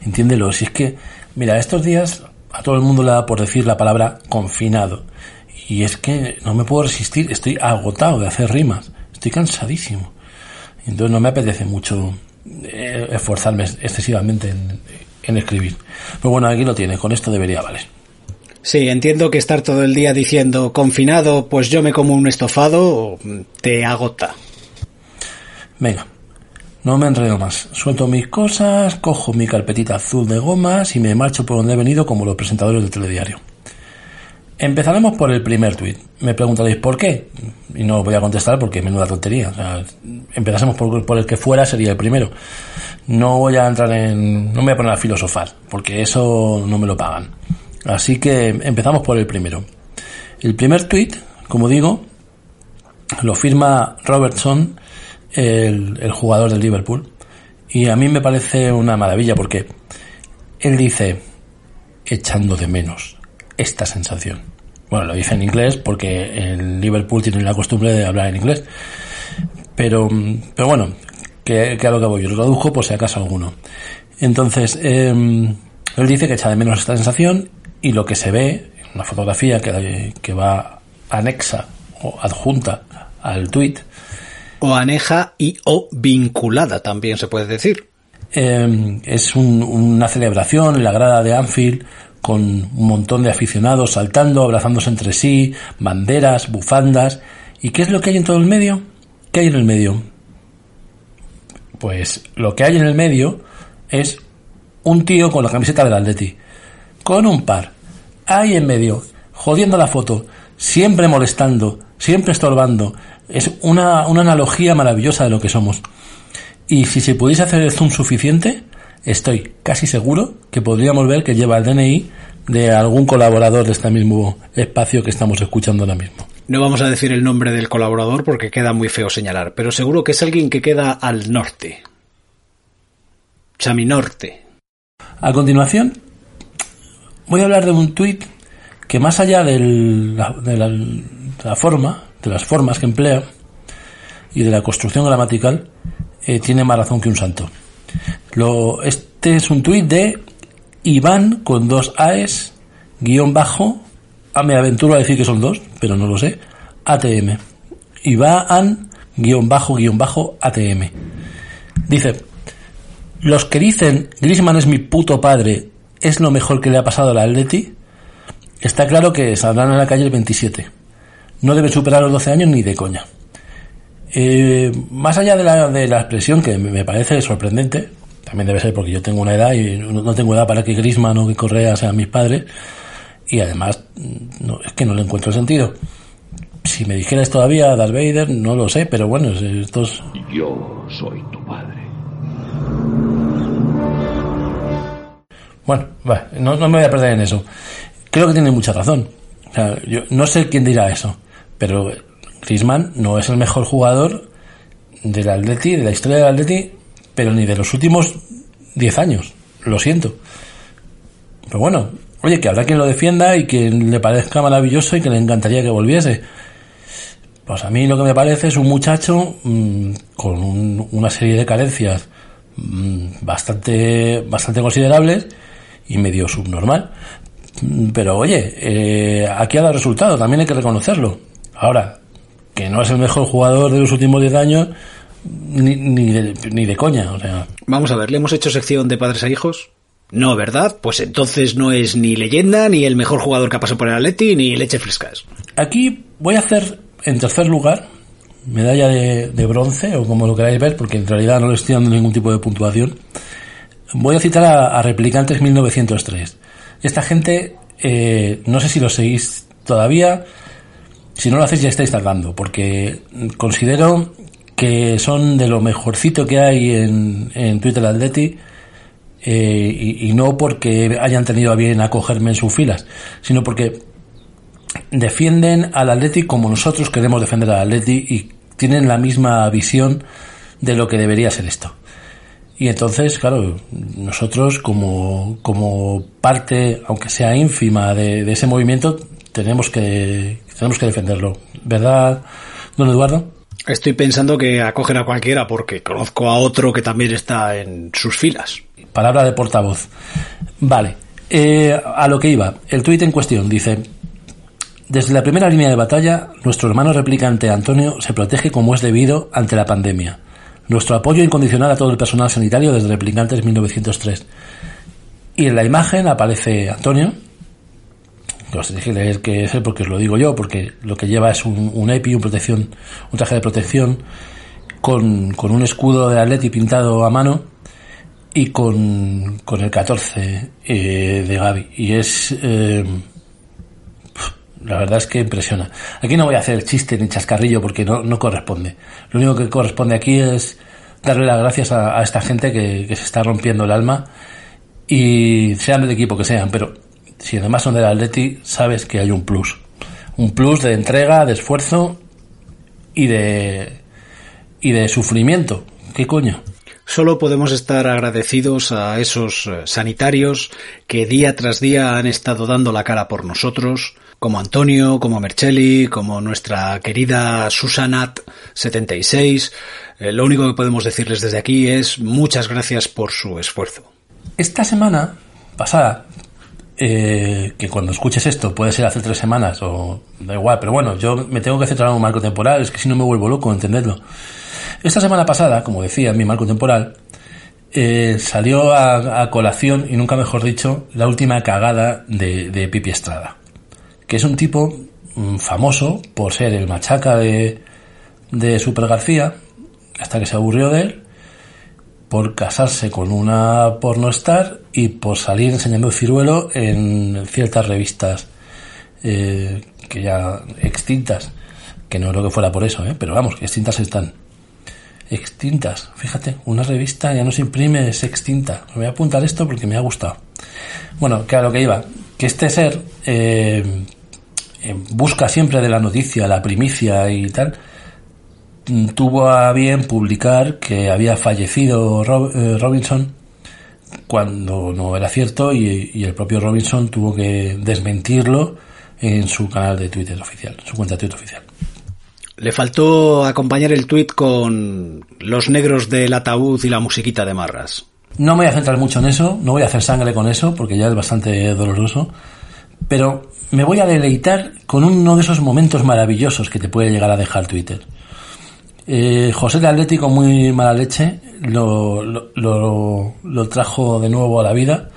Entiéndelo, si es que, mira, estos días a todo el mundo le da por decir la palabra confinado. Y es que no me puedo resistir, estoy agotado de hacer rimas, estoy cansadísimo. Entonces no me apetece mucho eh, esforzarme excesivamente en, en escribir. Pero bueno, aquí lo tienes, con esto debería valer. Sí, entiendo que estar todo el día diciendo confinado, pues yo me como un estofado, te agota. Venga, no me enredo más. Suelto mis cosas, cojo mi carpetita azul de gomas y me marcho por donde he venido como los presentadores del telediario. Empezaremos por el primer tuit. Me preguntaréis por qué. Y no voy a contestar porque menuda tontería. O sea, empezásemos por, por, el que fuera, sería el primero. No voy a entrar en. No me voy a poner a filosofar, porque eso no me lo pagan. Así que empezamos por el primero. El primer tweet, como digo, lo firma Robertson, el, jugador del Liverpool, y a mí me parece una maravilla porque él dice, echando de menos esta sensación. Bueno, lo dice en inglés porque el Liverpool tiene la costumbre de hablar en inglés. Pero, pero bueno, que, que a lo que voy, yo lo traduzco por si acaso alguno. Entonces, em, él dice que echa de menos esta sensación y lo que se ve, una fotografía que, que va anexa o adjunta al tweet. O aneja y o vinculada también se puede decir. Em, es una celebración en la grada de Anfield con un montón de aficionados saltando, abrazándose entre sí, banderas, bufandas. ¿Y qué es lo que hay en todo el medio? ¿Qué hay en el medio? Pues lo que hay en el medio es un tío con la camiseta del Atleti con un par, ahí en medio, jodiendo la foto, siempre molestando, siempre estorbando. Es una, una analogía maravillosa de lo que somos. Y si se pudiese hacer el zoom suficiente, estoy casi seguro que podríamos ver que lleva el DNI de algún colaborador de este mismo espacio que estamos escuchando ahora mismo. No vamos a decir el nombre del colaborador porque queda muy feo señalar, pero seguro que es alguien que queda al norte. Chaminorte. A continuación, voy a hablar de un tuit que más allá de, la, forma, de las formas que emplea y de la construcción gramatical, eh, tiene más razón que un santo. Este es un tuit de Iván con dos A's, guion bajo, a ah, me aventuro a decir que son dos, pero no lo sé, ATM. Iván, guion bajo, guion bajo, ATM. Dice, los que dicen Grisman es mi puto padre es lo mejor que le ha pasado a la Atleti, está claro que saldrán a la calle el 27. No debe superar los 12 años ni de coña. Eh, más allá de la, de la expresión que me parece sorprendente, también debe ser porque yo tengo una edad y no tengo edad para que Grisman o que Correa sean mis padres, y además no, es que no le encuentro sentido. Si me dijeras todavía Darth Vader, no lo sé, pero bueno, estos... Yo soy tu padre. Bueno, no, me voy a perder en eso. Creo que tiene mucha razón. Yo no sé quién dirá eso, pero Griezmann no es el mejor jugador del Atleti, de la historia del Atleti, pero ni de los últimos 10 años. Lo siento. Pero bueno, oye, que habrá quien lo defienda y que le parezca maravilloso y que le encantaría que volviese. Pues a mí lo que me parece es un muchacho mm, con una serie de carencias mm, bastante, bastante considerables y medio subnormal. Pero oye, eh, aquí ha dado resultado, también hay que reconocerlo. Ahora, que no es el mejor jugador de los últimos 10 años, ni, ni, de, ni de coña. O sea. Vamos a ver, ¿le hemos hecho sección de padres a hijos? No, ¿verdad? Pues entonces no es ni leyenda, ni el mejor jugador que ha pasado por el Atleti, ni leche frescas. Aquí voy a hacer, en tercer lugar, medalla de, bronce, o como lo queráis ver, porque en realidad no le estoy dando ningún tipo de puntuación. Voy a citar a, Replicantes 1903. Esta gente, eh, no sé si lo seguís todavía, si no lo hacéis ya estáis tardando, porque considero que son de lo mejorcito que hay en, en Twitter Atleti eh, y, no porque hayan tenido a bien acogerme en sus filas, sino porque defienden al Atleti como nosotros queremos defender al Atleti y tienen la misma visión de lo que debería ser esto. Y entonces, claro, nosotros como, como parte, aunque sea ínfima de, ese movimiento, tenemos que, tenemos que defenderlo. ¿Verdad, don Eduardo? Estoy pensando que acogen a cualquiera porque conozco a otro que también está en sus filas palabra de portavoz. Vale, eh, a lo que iba. El tuit en cuestión dice, desde la primera línea de batalla, nuestro hermano replicante Antonio se protege como es debido ante la pandemia. Nuestro apoyo incondicional a todo el personal sanitario desde Replicantes 1903. Y en la imagen aparece Antonio, que os dije leer que es él porque os lo digo yo, porque lo que lleva es un, un EPI, un, protección, un traje de protección, con, con un escudo de Atleti pintado a mano y con, con el 14 eh, de Gaby. Y es... Eh, la verdad es que impresiona. Aquí no voy a hacer chiste ni chascarrillo porque no, no corresponde. Lo único que corresponde aquí es darle las gracias a, esta gente que, se está rompiendo el alma y sean del equipo que sean, pero si además son del Atleti, sabes que hay un plus. Un plus de entrega, de esfuerzo y de, y de sufrimiento. ¿Qué coño? Solo podemos estar agradecidos a esos eh, sanitarios que día tras día han estado dando la cara por nosotros, como Antonio, como Merchelli, como nuestra querida Susanat76. Eh, lo único que podemos decirles desde aquí es muchas gracias por su esfuerzo. Esta semana pasada, eh, que cuando escuches esto puede ser hace tres semanas o da igual, pero bueno, yo me tengo que centrar en un marco temporal, es que si no me vuelvo loco, entendedlo. Esta semana pasada, como decía en mi marco temporal, eh, salió a, colación, y nunca mejor dicho, la última cagada de, Pipi Estrada, que es un tipo mm, famoso por ser el machaca de, de Super García, hasta que se aburrió de él, por casarse con una pornostar y por salir enseñando el ciruelo en ciertas revistas eh, que ya extintas, que no creo que fuera por eso, ¿eh? pero vamos, que extintas están extintas. Fíjate, una revista ya no se imprime, es extinta. Me voy a apuntar esto porque me ha gustado. Bueno, lo que iba, que este ser eh, eh, busca siempre de la noticia, la primicia y tal. Mm, tuvo a bien publicar que había fallecido eh, Robinson cuando no era cierto y, y el propio Robinson tuvo que desmentirlo en su canal de Twitter oficial, su cuenta de Twitter oficial. Le faltó acompañar el tuit con los negros del ataúd y la musiquita de Marras. No me voy a centrar mucho en eso, no voy a hacer sangre con eso, porque ya es bastante doloroso, pero me voy a deleitar con uno de esos momentos maravillosos que te puede llegar a dejar Twitter. Eh, José de Atlético, muy mala leche, lo, lo, lo, trajo de nuevo a la vida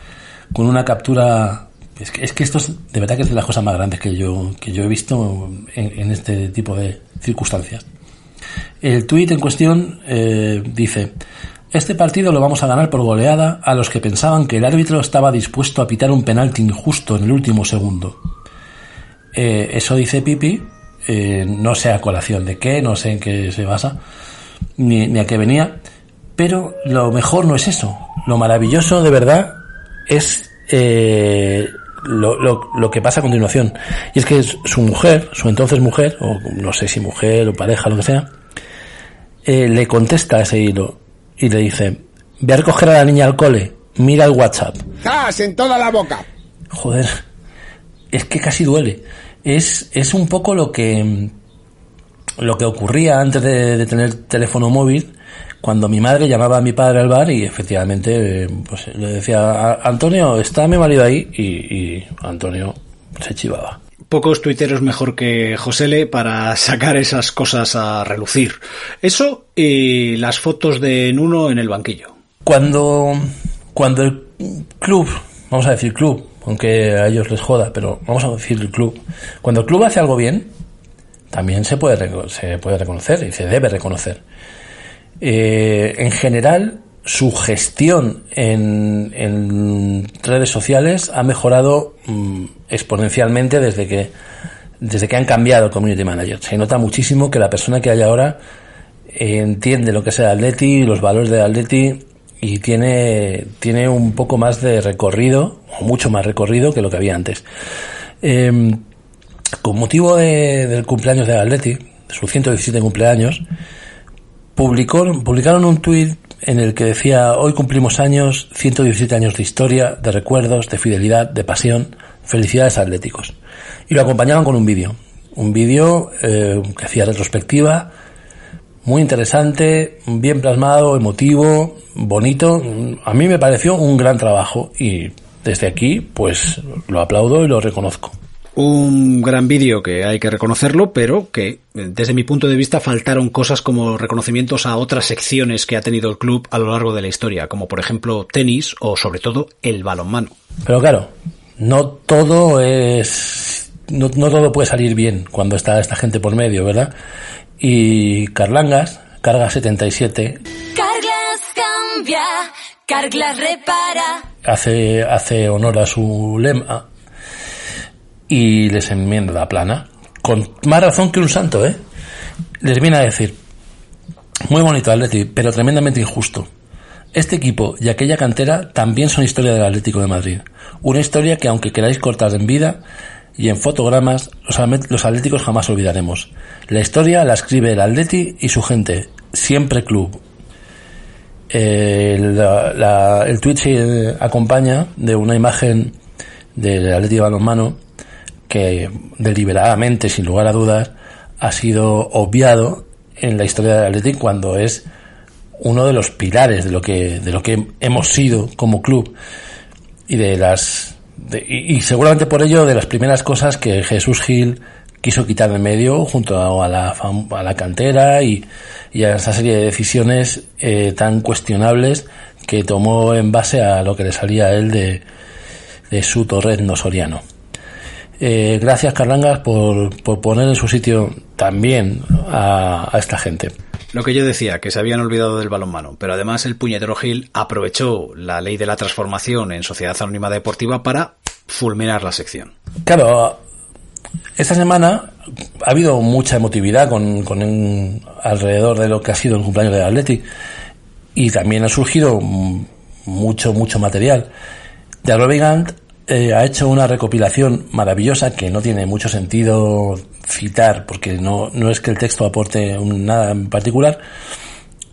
con una captura es que, es que esto es de verdad que es de las cosas más grandes que yo, que yo he visto en, este tipo de circunstancias. El tuit en cuestión eh, dice, este partido lo vamos a ganar por goleada a los que pensaban que el árbitro estaba dispuesto a pitar un penalti injusto en el último segundo. Eh, eso dice Pipi, eh, no sé a colación de qué, no sé en qué se basa, ni, a qué venía, pero lo mejor no es eso. Lo maravilloso de verdad es eh, lo, lo, que pasa a continuación. Y es que su mujer, su entonces mujer, o no sé si mujer o pareja, lo que sea, eh, le contesta ese hilo y le dice, ve a recoger a la niña al cole, mira el WhatsApp. ¡Zas! En toda la boca. Joder, es que casi duele. Es, es un poco lo que, lo que ocurría antes de, tener teléfono móvil, cuando mi madre llamaba a mi padre al bar y efectivamente pues, le decía, Antonio, está mi marido ahí y, y Antonio se chivaba pocos tuiteros mejor que Josele para sacar esas cosas a relucir. Eso y las fotos de Nuno en el banquillo. Cuando, cuando el club, vamos a decir club, aunque a ellos les joda, pero vamos a decir el club, cuando el club hace algo bien, también se puede, se puede reconocer y se debe reconocer. Eh, en general, su gestión en, en, redes sociales ha mejorado mm, exponencialmente desde que desde que han cambiado el community manager. Se nota muchísimo que la persona que hay ahora entiende lo que es el Atleti, los valores del Atleti y tiene, tiene un poco más de recorrido, o mucho más recorrido que lo que había antes. Em, con motivo del cumpleaños de Atleti, su 117 cumpleaños, publicó, publicaron un tuit en el que decía, hoy cumplimos años, 117 años de historia, de recuerdos, de fidelidad, de pasión, felicidades atléticos. Y lo acompañaban con un vídeo, un vídeo eh, que hacía retrospectiva, muy interesante, bien plasmado, emotivo, bonito. A mí me pareció un gran trabajo y desde aquí pues lo aplaudo y lo reconozco. Un gran vídeo que hay que reconocerlo, pero que desde mi punto de vista faltaron cosas como reconocimientos a otras secciones que ha tenido el club a lo largo de la historia, como por ejemplo tenis o sobre todo el balonmano. Pero claro, no todo es no, todo puede salir bien cuando está esta gente por medio, ¿verdad? Y Carlangas, Carga 77. Carglas cambia, Carglas repara. Hace, hace honor a su lema y les enmienda la plana. Con más razón que un santo, ¿eh? Les viene a decir, muy bonito Atleti, pero tremendamente injusto. Este equipo y aquella cantera también son historia del Atlético de Madrid. Una historia que aunque queráis cortar en vida y en fotogramas, los, atléticos jamás olvidaremos. La historia la escribe el Atleti y su gente, siempre club. el, el tweet se acompaña de una imagen del Atleti de balonmano que deliberadamente, sin lugar a dudas, ha sido obviado en la historia del Athletic cuando es uno de los pilares de lo que de lo que hemos sido como club y de las y, seguramente por ello de las primeras cosas que Jesús Gil quiso quitar de medio junto a la, a la cantera y, a esa serie de decisiones eh, tan cuestionables que tomó en base a lo que le salía a él de, de su torrendo soriano. Eh, gracias, Carlangas, por, poner en su sitio también a, esta gente. Lo que yo decía, que se habían olvidado del balonmano, pero además el puñetero Gil aprovechó la ley de la transformación en Sociedad Anónima Deportiva para fulminar la sección. Claro, esta semana ha habido mucha emotividad con, con alrededor de lo que ha sido el cumpleaños de Athletic y también ha surgido mucho, mucho material. De Robigant eh, ha hecho una recopilación maravillosa que no tiene mucho sentido citar porque no, no es que el texto aporte nada en particular,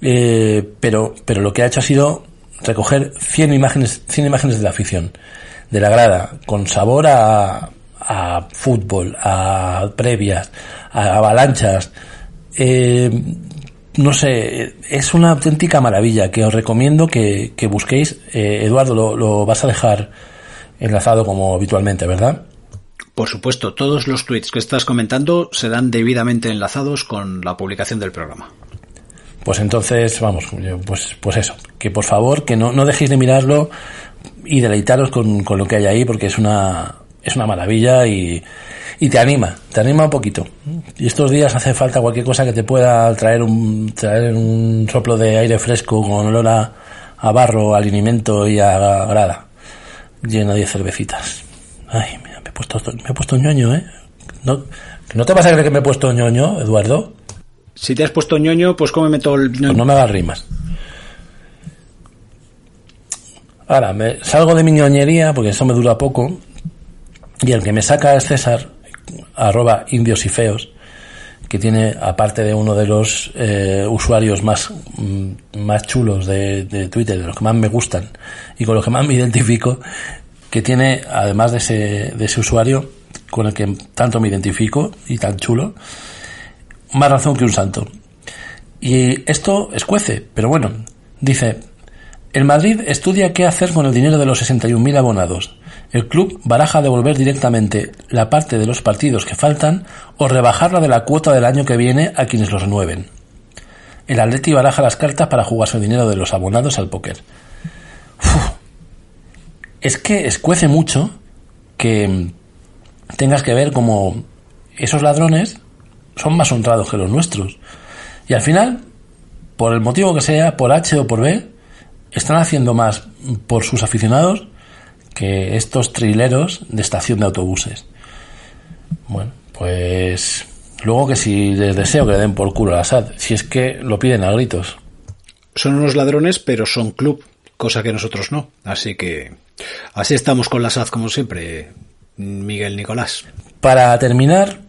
eh, pero, pero lo que ha hecho ha sido recoger 100 imágenes, 100 imágenes de la afición, de la grada, con sabor a, a fútbol, a previas, a avalanchas. Eh, no sé, es una auténtica maravilla que os recomiendo que, que busquéis. Eduardo, lo, lo vas a dejar enlazado como habitualmente, ¿verdad? Por supuesto, todos los tweets que estás comentando serán debidamente enlazados con la publicación del programa. Pues entonces, vamos, pues, pues eso, que por favor, que no, no dejéis de mirarlo y deleitaros con, con lo que hay ahí, porque es una, es una maravilla y, y te anima, te anima un poquito. Y estos días hace falta cualquier cosa que te pueda traer un, traer un soplo de aire fresco con olor a, a barro, al alimento y a grada llena de cervecitas. Ay, mira, me he puesto, me he puesto ñoño, ¿eh? ¿No, ¿No te vas a creer que me he puesto ñoño, Eduardo? Si te has puesto ñoño, pues cómeme todo el ñoño. Pues no me hagas rimas. Ahora, me salgo de mi ñoñería porque eso me dura poco. Y el que me saca es César, arroba indios y feos, que tiene, aparte de uno de los eh, usuarios más, mm, más chulos de, de, Twitter, de los que más me gustan y con los que más me identifico, que tiene, además de ese, de ese usuario con el que tanto me identifico y tan chulo, más razón que un santo. Y esto escuece, pero bueno, dice, el Madrid estudia qué hacer con el dinero de los 61.000 abonados. El club baraja devolver directamente la parte de los partidos que faltan o rebajarla de la cuota del año que viene a quienes los renueven. El Atleti baraja las cartas para jugarse el dinero de los abonados al póker. Es que escuece mucho que tengas que ver como esos ladrones son más honrados que los nuestros. Y al final, por el motivo que sea, por H o por B, están haciendo más por sus aficionados que estos trileros de estación de autobuses. Bueno, pues luego que si les deseo que le den por culo a SAD, si es que lo piden a gritos. Son unos ladrones, pero son club, cosa que nosotros no. Así que así estamos con la SAD como siempre, Miguel Nicolás. Para terminar,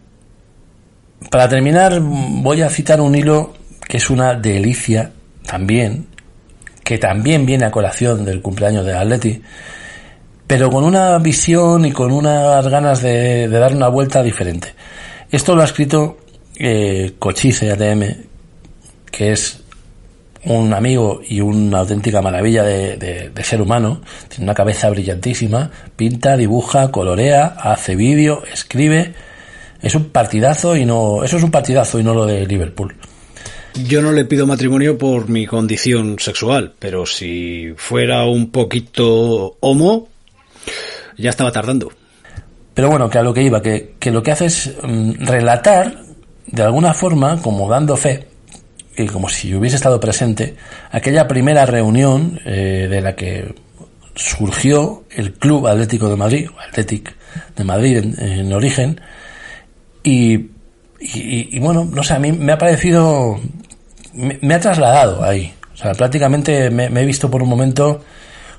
para terminar voy a citar un hilo que es una delicia también, que también viene a colación del cumpleaños de Atleti, pero con una visión y con unas ganas de, dar una vuelta diferente. Esto lo ha escrito eh, Cochise ATM, que es un amigo y una auténtica maravilla de, ser humano. Tiene una cabeza brillantísima, pinta, dibuja, colorea, hace vídeo, escribe. Es un partidazo y no, eso es un partidazo y no lo de Liverpool. Yo no le pido matrimonio por mi condición sexual, pero si fuera un poquito homo, ya estaba tardando. Pero bueno, que a lo que iba, que, lo que hace es mm, relatar, de alguna forma, como dando fe, y como si hubiese estado presente, aquella primera reunión eh, de la que surgió el Club Atlético de Madrid, Atlético de Madrid en, origen, y, y, bueno, no sé, a mí me ha parecido, me, ha trasladado ahí. O sea, prácticamente me he visto por un momento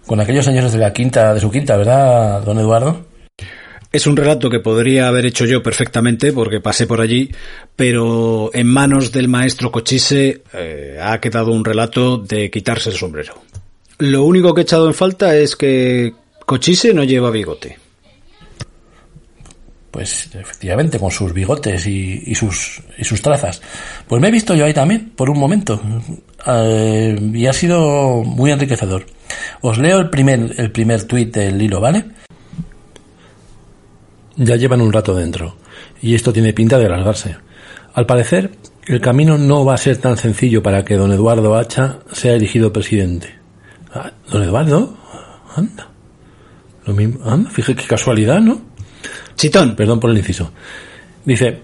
con aquellos señores de la quinta, de su quinta, ¿verdad, don Eduardo? Es un relato que podría haber hecho yo perfectamente porque pasé por allí, pero en manos del maestro Cochise eh, ha quedado un relato de quitarse el sombrero. Lo único que he echado en falta es que Cochise no lleva bigote. Pues efectivamente, con sus bigotes y, sus, y sus trazas. Pues me he visto yo ahí también, por un momento. Eh, y ha sido muy enriquecedor. Os leo el primer, el primer tuit del hilo, ¿vale? Ya llevan un rato dentro, y esto tiene pinta de alargarse. Al parecer, el camino no va a ser tan sencillo para que don Eduardo Hacha sea elegido presidente. Ah, ¿Don Eduardo? Anda. Lo mismo. Anda, fíjate qué casualidad, ¿no? Chitón. Perdón por el inciso. Dice,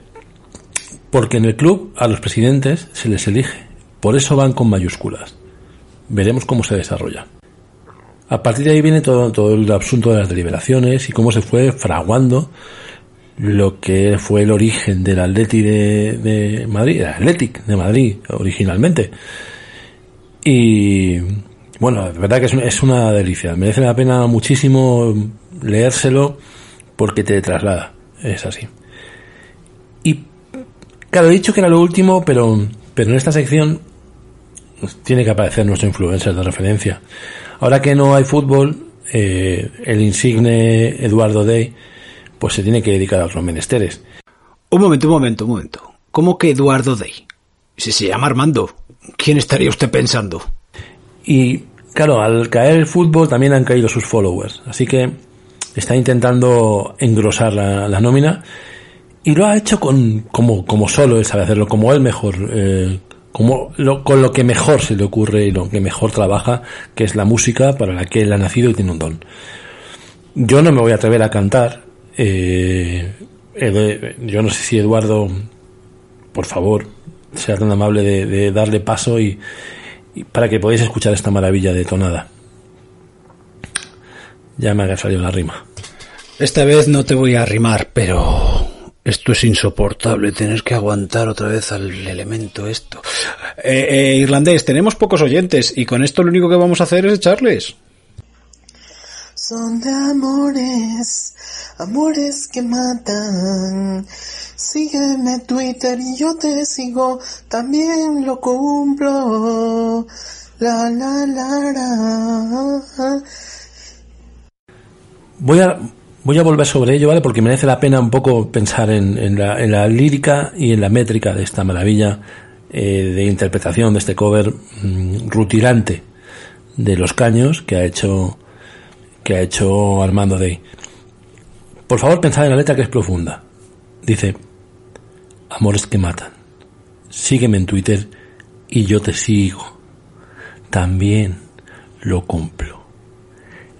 porque en el club a los presidentes se les elige. Por eso van con mayúsculas. Veremos cómo se desarrolla. A partir de ahí viene todo, todo el asunto de las deliberaciones y cómo se fue fraguando lo que fue el origen del Atleti de, Madrid, el Athletic de Madrid originalmente. Y bueno, la verdad que es, es una delicia. Merece la pena muchísimo leérselo porque te traslada. Es así. Y claro, he dicho que era lo último, pero, pero en esta sección tiene que aparecer nuestro influencer de referencia. Ahora que no hay fútbol, eh, el insigne Eduardo Day, pues se tiene que dedicar a otros menesteres. Un momento, un momento, un momento. ¿Cómo que Eduardo Day? Si se llama Armando, ¿quién estaría usted pensando? Y claro, al caer el fútbol también han caído sus followers, así que está intentando engrosar la, nómina y lo ha hecho con como, como solo él sabe hacerlo, como él mejor eh, como con lo que mejor se le ocurre y lo que mejor trabaja, que es la música para la que él ha nacido y tiene un don. Yo no me voy a atrever a cantar. Eh, yo no sé si Eduardo, por favor, sea tan amable de, darle paso y, para que podáis escuchar esta maravilla de tonada. Ya me ha salido la rima. Esta vez no te voy a rimar, pero esto es insoportable, tener que aguantar otra vez al elemento esto. Eh, eh, irlandés, tenemos pocos oyentes y con esto lo único que vamos a hacer es echarles. Son de amores, amores que matan. Sígueme Twitter y yo te sigo, también lo cumplo. La la la la. Voy a voy a volver sobre ello, ¿vale? Porque merece la pena un poco pensar en, la, lírica y en la métrica de esta maravilla eh, de interpretación de este cover mm, rutilante de los caños que ha hecho que ha hecho Armando Day. Por favor, pensad en la letra que es profunda. Dice, amores que matan. Sígueme en Twitter y yo te sigo. También lo cumplo.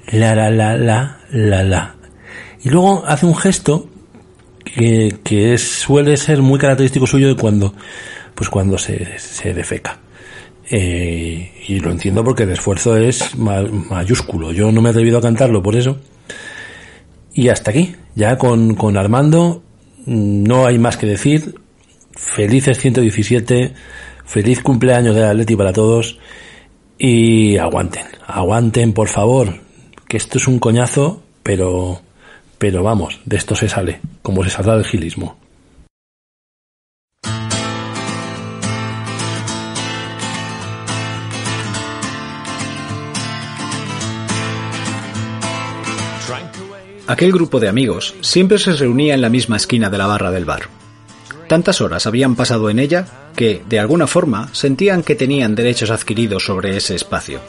La la la la la la. Y luego hace un gesto que, que suele ser muy característico suyo de cuando, pues cuando se, se defeca. Eh, y lo entiendo porque el esfuerzo es mayúsculo. Yo no me he atrevido a cantarlo por eso. Y hasta aquí. Ya con, con Armando no hay más que decir. Felices 117. Feliz cumpleaños de Atleti para todos. Y aguanten. Aguanten, por favor. Que esto es un coñazo, pero, pero vamos, de esto se sale. Como se saldrá del gilismo. Aquel grupo de amigos siempre se reunía en la misma esquina de la barra del bar. Tantas horas habían pasado en ella que, de alguna forma, sentían que tenían derechos adquiridos sobre ese espacio.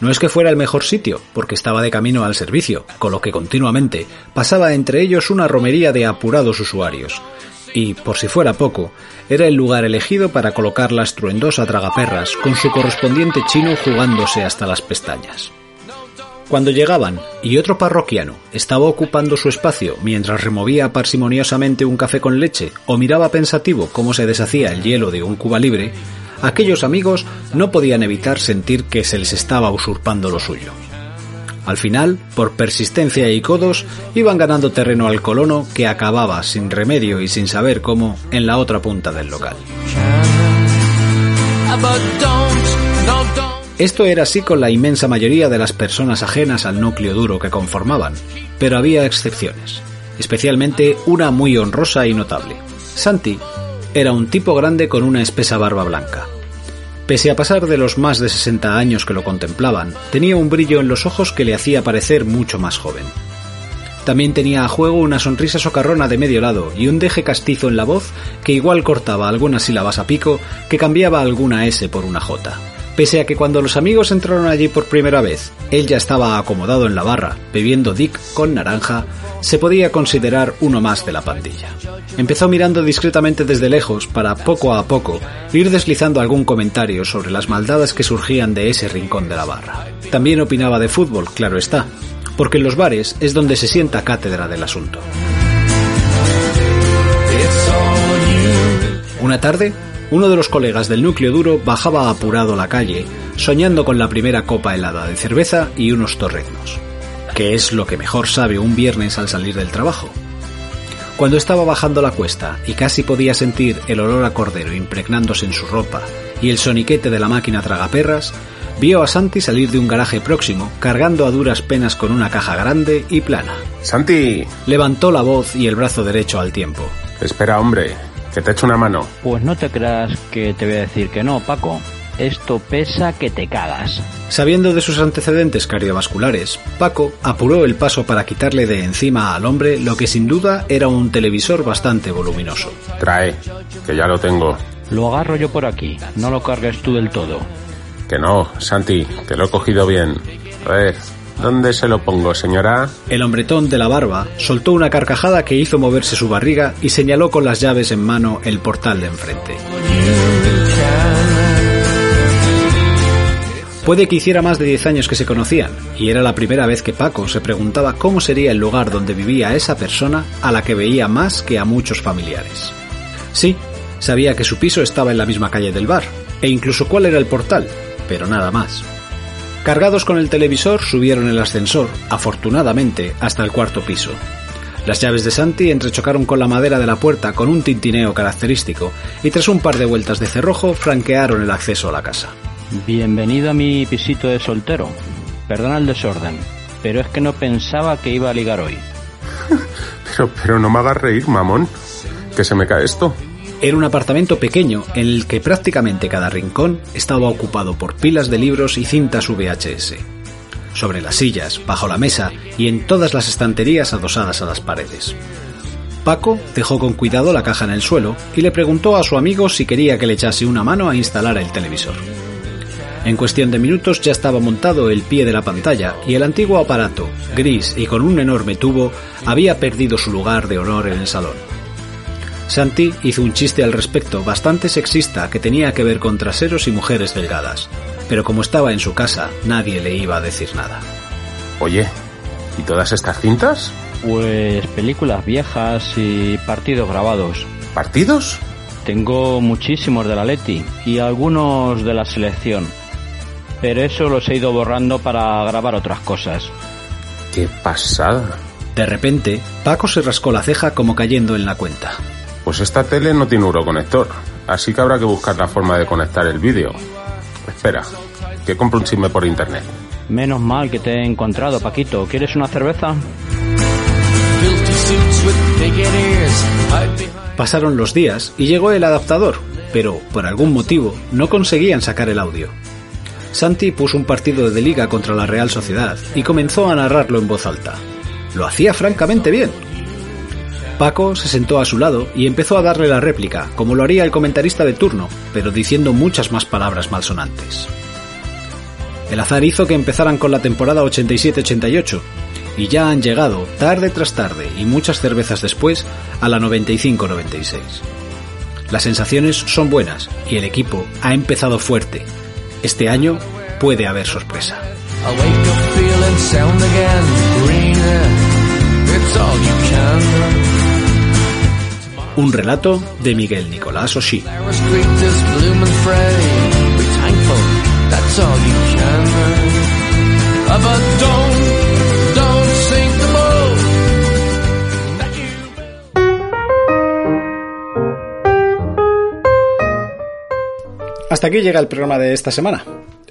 No es que fuera el mejor sitio, porque estaba de camino al servicio, con lo que continuamente pasaba entre ellos una romería de apurados usuarios, y, por si fuera poco, era el lugar elegido para colocar la estruendosa tragaperras con su correspondiente chino jugándose hasta las pestañas. Cuando llegaban y otro parroquiano estaba ocupando su espacio mientras removía parsimoniosamente un café con leche o miraba pensativo cómo se deshacía el hielo de un cuba libre, aquellos amigos no podían evitar sentir que se les estaba usurpando lo suyo. Al final, por persistencia y codos, iban ganando terreno al colono que acababa sin remedio y sin saber cómo en la otra punta del local. Esto era así con la inmensa mayoría de las personas ajenas al núcleo duro que conformaban, pero había excepciones, especialmente una muy honrosa y notable. Santi era un tipo grande con una espesa barba blanca. Pese a pasar de los más de 60 años que lo contemplaban, tenía un brillo en los ojos que le hacía parecer mucho más joven. También tenía a juego una sonrisa socarrona de medio lado y un deje castizo en la voz que igual cortaba algunas sílabas a pico que cambiaba alguna S por una J. Pese a que cuando los amigos entraron allí por primera vez, él ya estaba acomodado en la barra, bebiendo Dick con naranja, se podía considerar uno más de la pandilla. Empezó mirando discretamente desde lejos para poco a poco ir deslizando algún comentario sobre las maldades que surgían de ese rincón de la barra. También opinaba de fútbol, claro está, porque en los bares es donde se sienta cátedra del asunto. Una tarde, uno de los colegas del núcleo duro bajaba apurado a la calle, soñando con la primera copa helada de cerveza y unos torreznos, que es lo que mejor sabe un viernes al salir del trabajo. Cuando estaba bajando la cuesta y casi podía sentir el olor a cordero impregnándose en su ropa y el soniquete de la máquina tragaperras, vio a Santi salir de un garaje próximo, cargando a duras penas con una caja grande y plana. ¡Santi! Levantó la voz y el brazo derecho al tiempo. Espera, hombre, que te echo una mano. Pues no te creas que te voy a decir que no, Paco. Esto pesa que te cagas. Sabiendo de sus antecedentes cardiovasculares, Paco apuró el paso para quitarle de encima al hombre lo que sin duda era un televisor bastante voluminoso. Trae, que ya lo tengo. Lo agarro yo por aquí, no lo cargues tú del todo. Que no, Santi, que lo he cogido bien. A ver, ¿Dónde se lo pongo, señora? El hombretón de la barba soltó una carcajada que hizo moverse su barriga y señaló con las llaves en mano el portal de enfrente. Puede que hiciera más de 10 años que se conocían, y era la primera vez que Paco se preguntaba cómo sería el lugar donde vivía esa persona a la que veía más que a muchos familiares. Sí, sabía que su piso estaba en la misma calle del bar, e incluso cuál era el portal, pero nada más. Cargados con el televisor, subieron el ascensor, afortunadamente, hasta el cuarto piso. Las llaves de Santi entrechocaron con la madera de la puerta con un tintineo característico y tras un par de vueltas de cerrojo franquearon el acceso a la casa. Bienvenido a mi pisito de soltero. Perdona el desorden. pero es que no pensaba que iba a ligar hoy. pero, pero no me hagas reír, mamón. Que se me cae esto. Era un apartamento pequeño en el que prácticamente cada rincón estaba ocupado por pilas de libros y cintas VHS. Sobre las sillas, bajo la mesa y en todas las estanterías adosadas a las paredes. Paco dejó con cuidado la caja en el suelo y le preguntó a su amigo si quería que le echase una mano a instalar el televisor. En cuestión de minutos ya estaba montado el pie de la pantalla y el antiguo aparato, gris y con un enorme tubo, había perdido su lugar de honor en el salón. Santi hizo un chiste al respecto bastante sexista que tenía que ver con traseros y mujeres delgadas, pero como estaba en su casa, nadie le iba a decir nada. Oye, ¿y todas estas cintas? Pues películas viejas y partidos grabados. ¿Partidos? Tengo muchísimos de la Leti y algunos de la selección, pero eso los he ido borrando para grabar otras cosas. ¡Qué pasada! De repente, Paco se rascó la ceja como cayendo en la cuenta. Pues esta tele no tiene euroconector, así que habrá que buscar la forma de conectar el vídeo. Espera, que compro un chisme por internet. Menos mal que te he encontrado, Paquito. ¿Quieres una cerveza? Pasaron los días y llegó el adaptador, pero por algún motivo no conseguían sacar el audio. Santi puso un partido de liga contra la Real Sociedad y comenzó a narrarlo en voz alta. Lo hacía francamente bien, Paco se sentó a su lado y empezó a darle la réplica, como lo haría el comentarista de turno, pero diciendo muchas más palabras malsonantes. El azar hizo que empezaran con la temporada 87-88, y ya han llegado, tarde tras tarde y muchas cervezas después, a la 95-96. Las sensaciones son buenas y el equipo ha empezado fuerte. Este año puede haber sorpresa. Un relato de Miguel Nicolás Oshí. Hasta aquí llega el programa de esta semana.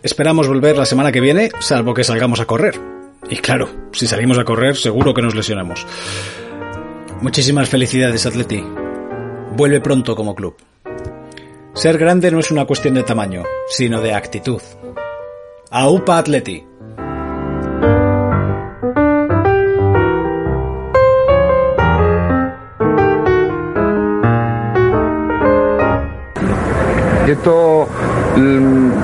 Esperamos volver la semana que viene, salvo que salgamos a correr. Y claro, si salimos a correr, seguro que nos lesionamos. Muchísimas felicidades, Atleti. Vuelve pronto como club. Ser grande no es una cuestión de tamaño, sino de actitud. AUPA Atleti. Mm,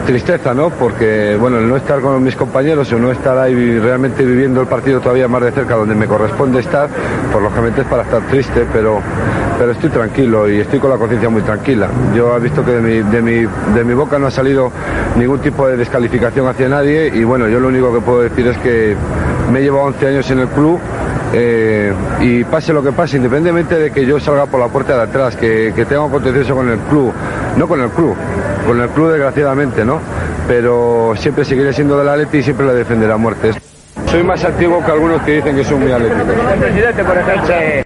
tristeza, ¿no? Porque, bueno, el no estar con mis compañeros o no estar ahí realmente viviendo el partido todavía más de cerca donde me corresponde estar, por lógicamente es para estar triste, pero, pero estoy tranquilo y estoy con la conciencia muy tranquila. Yo he visto que de mi, de, mi, de mi boca no ha salido ningún tipo de descalificación hacia nadie y, bueno, yo lo único que puedo decir es que me he llevado 11 años en el club eh, y pase lo que pase, independientemente de que yo salga por la puerta de atrás, que, que tenga contencioso con el club, no con el club, con el club desgraciadamente, ¿no? Pero siempre seguiré siendo de la Leti y siempre le defenderé a muerte. Soy más antiguo que algunos que dicen que son muy atléticos. El presidente, por ejemplo.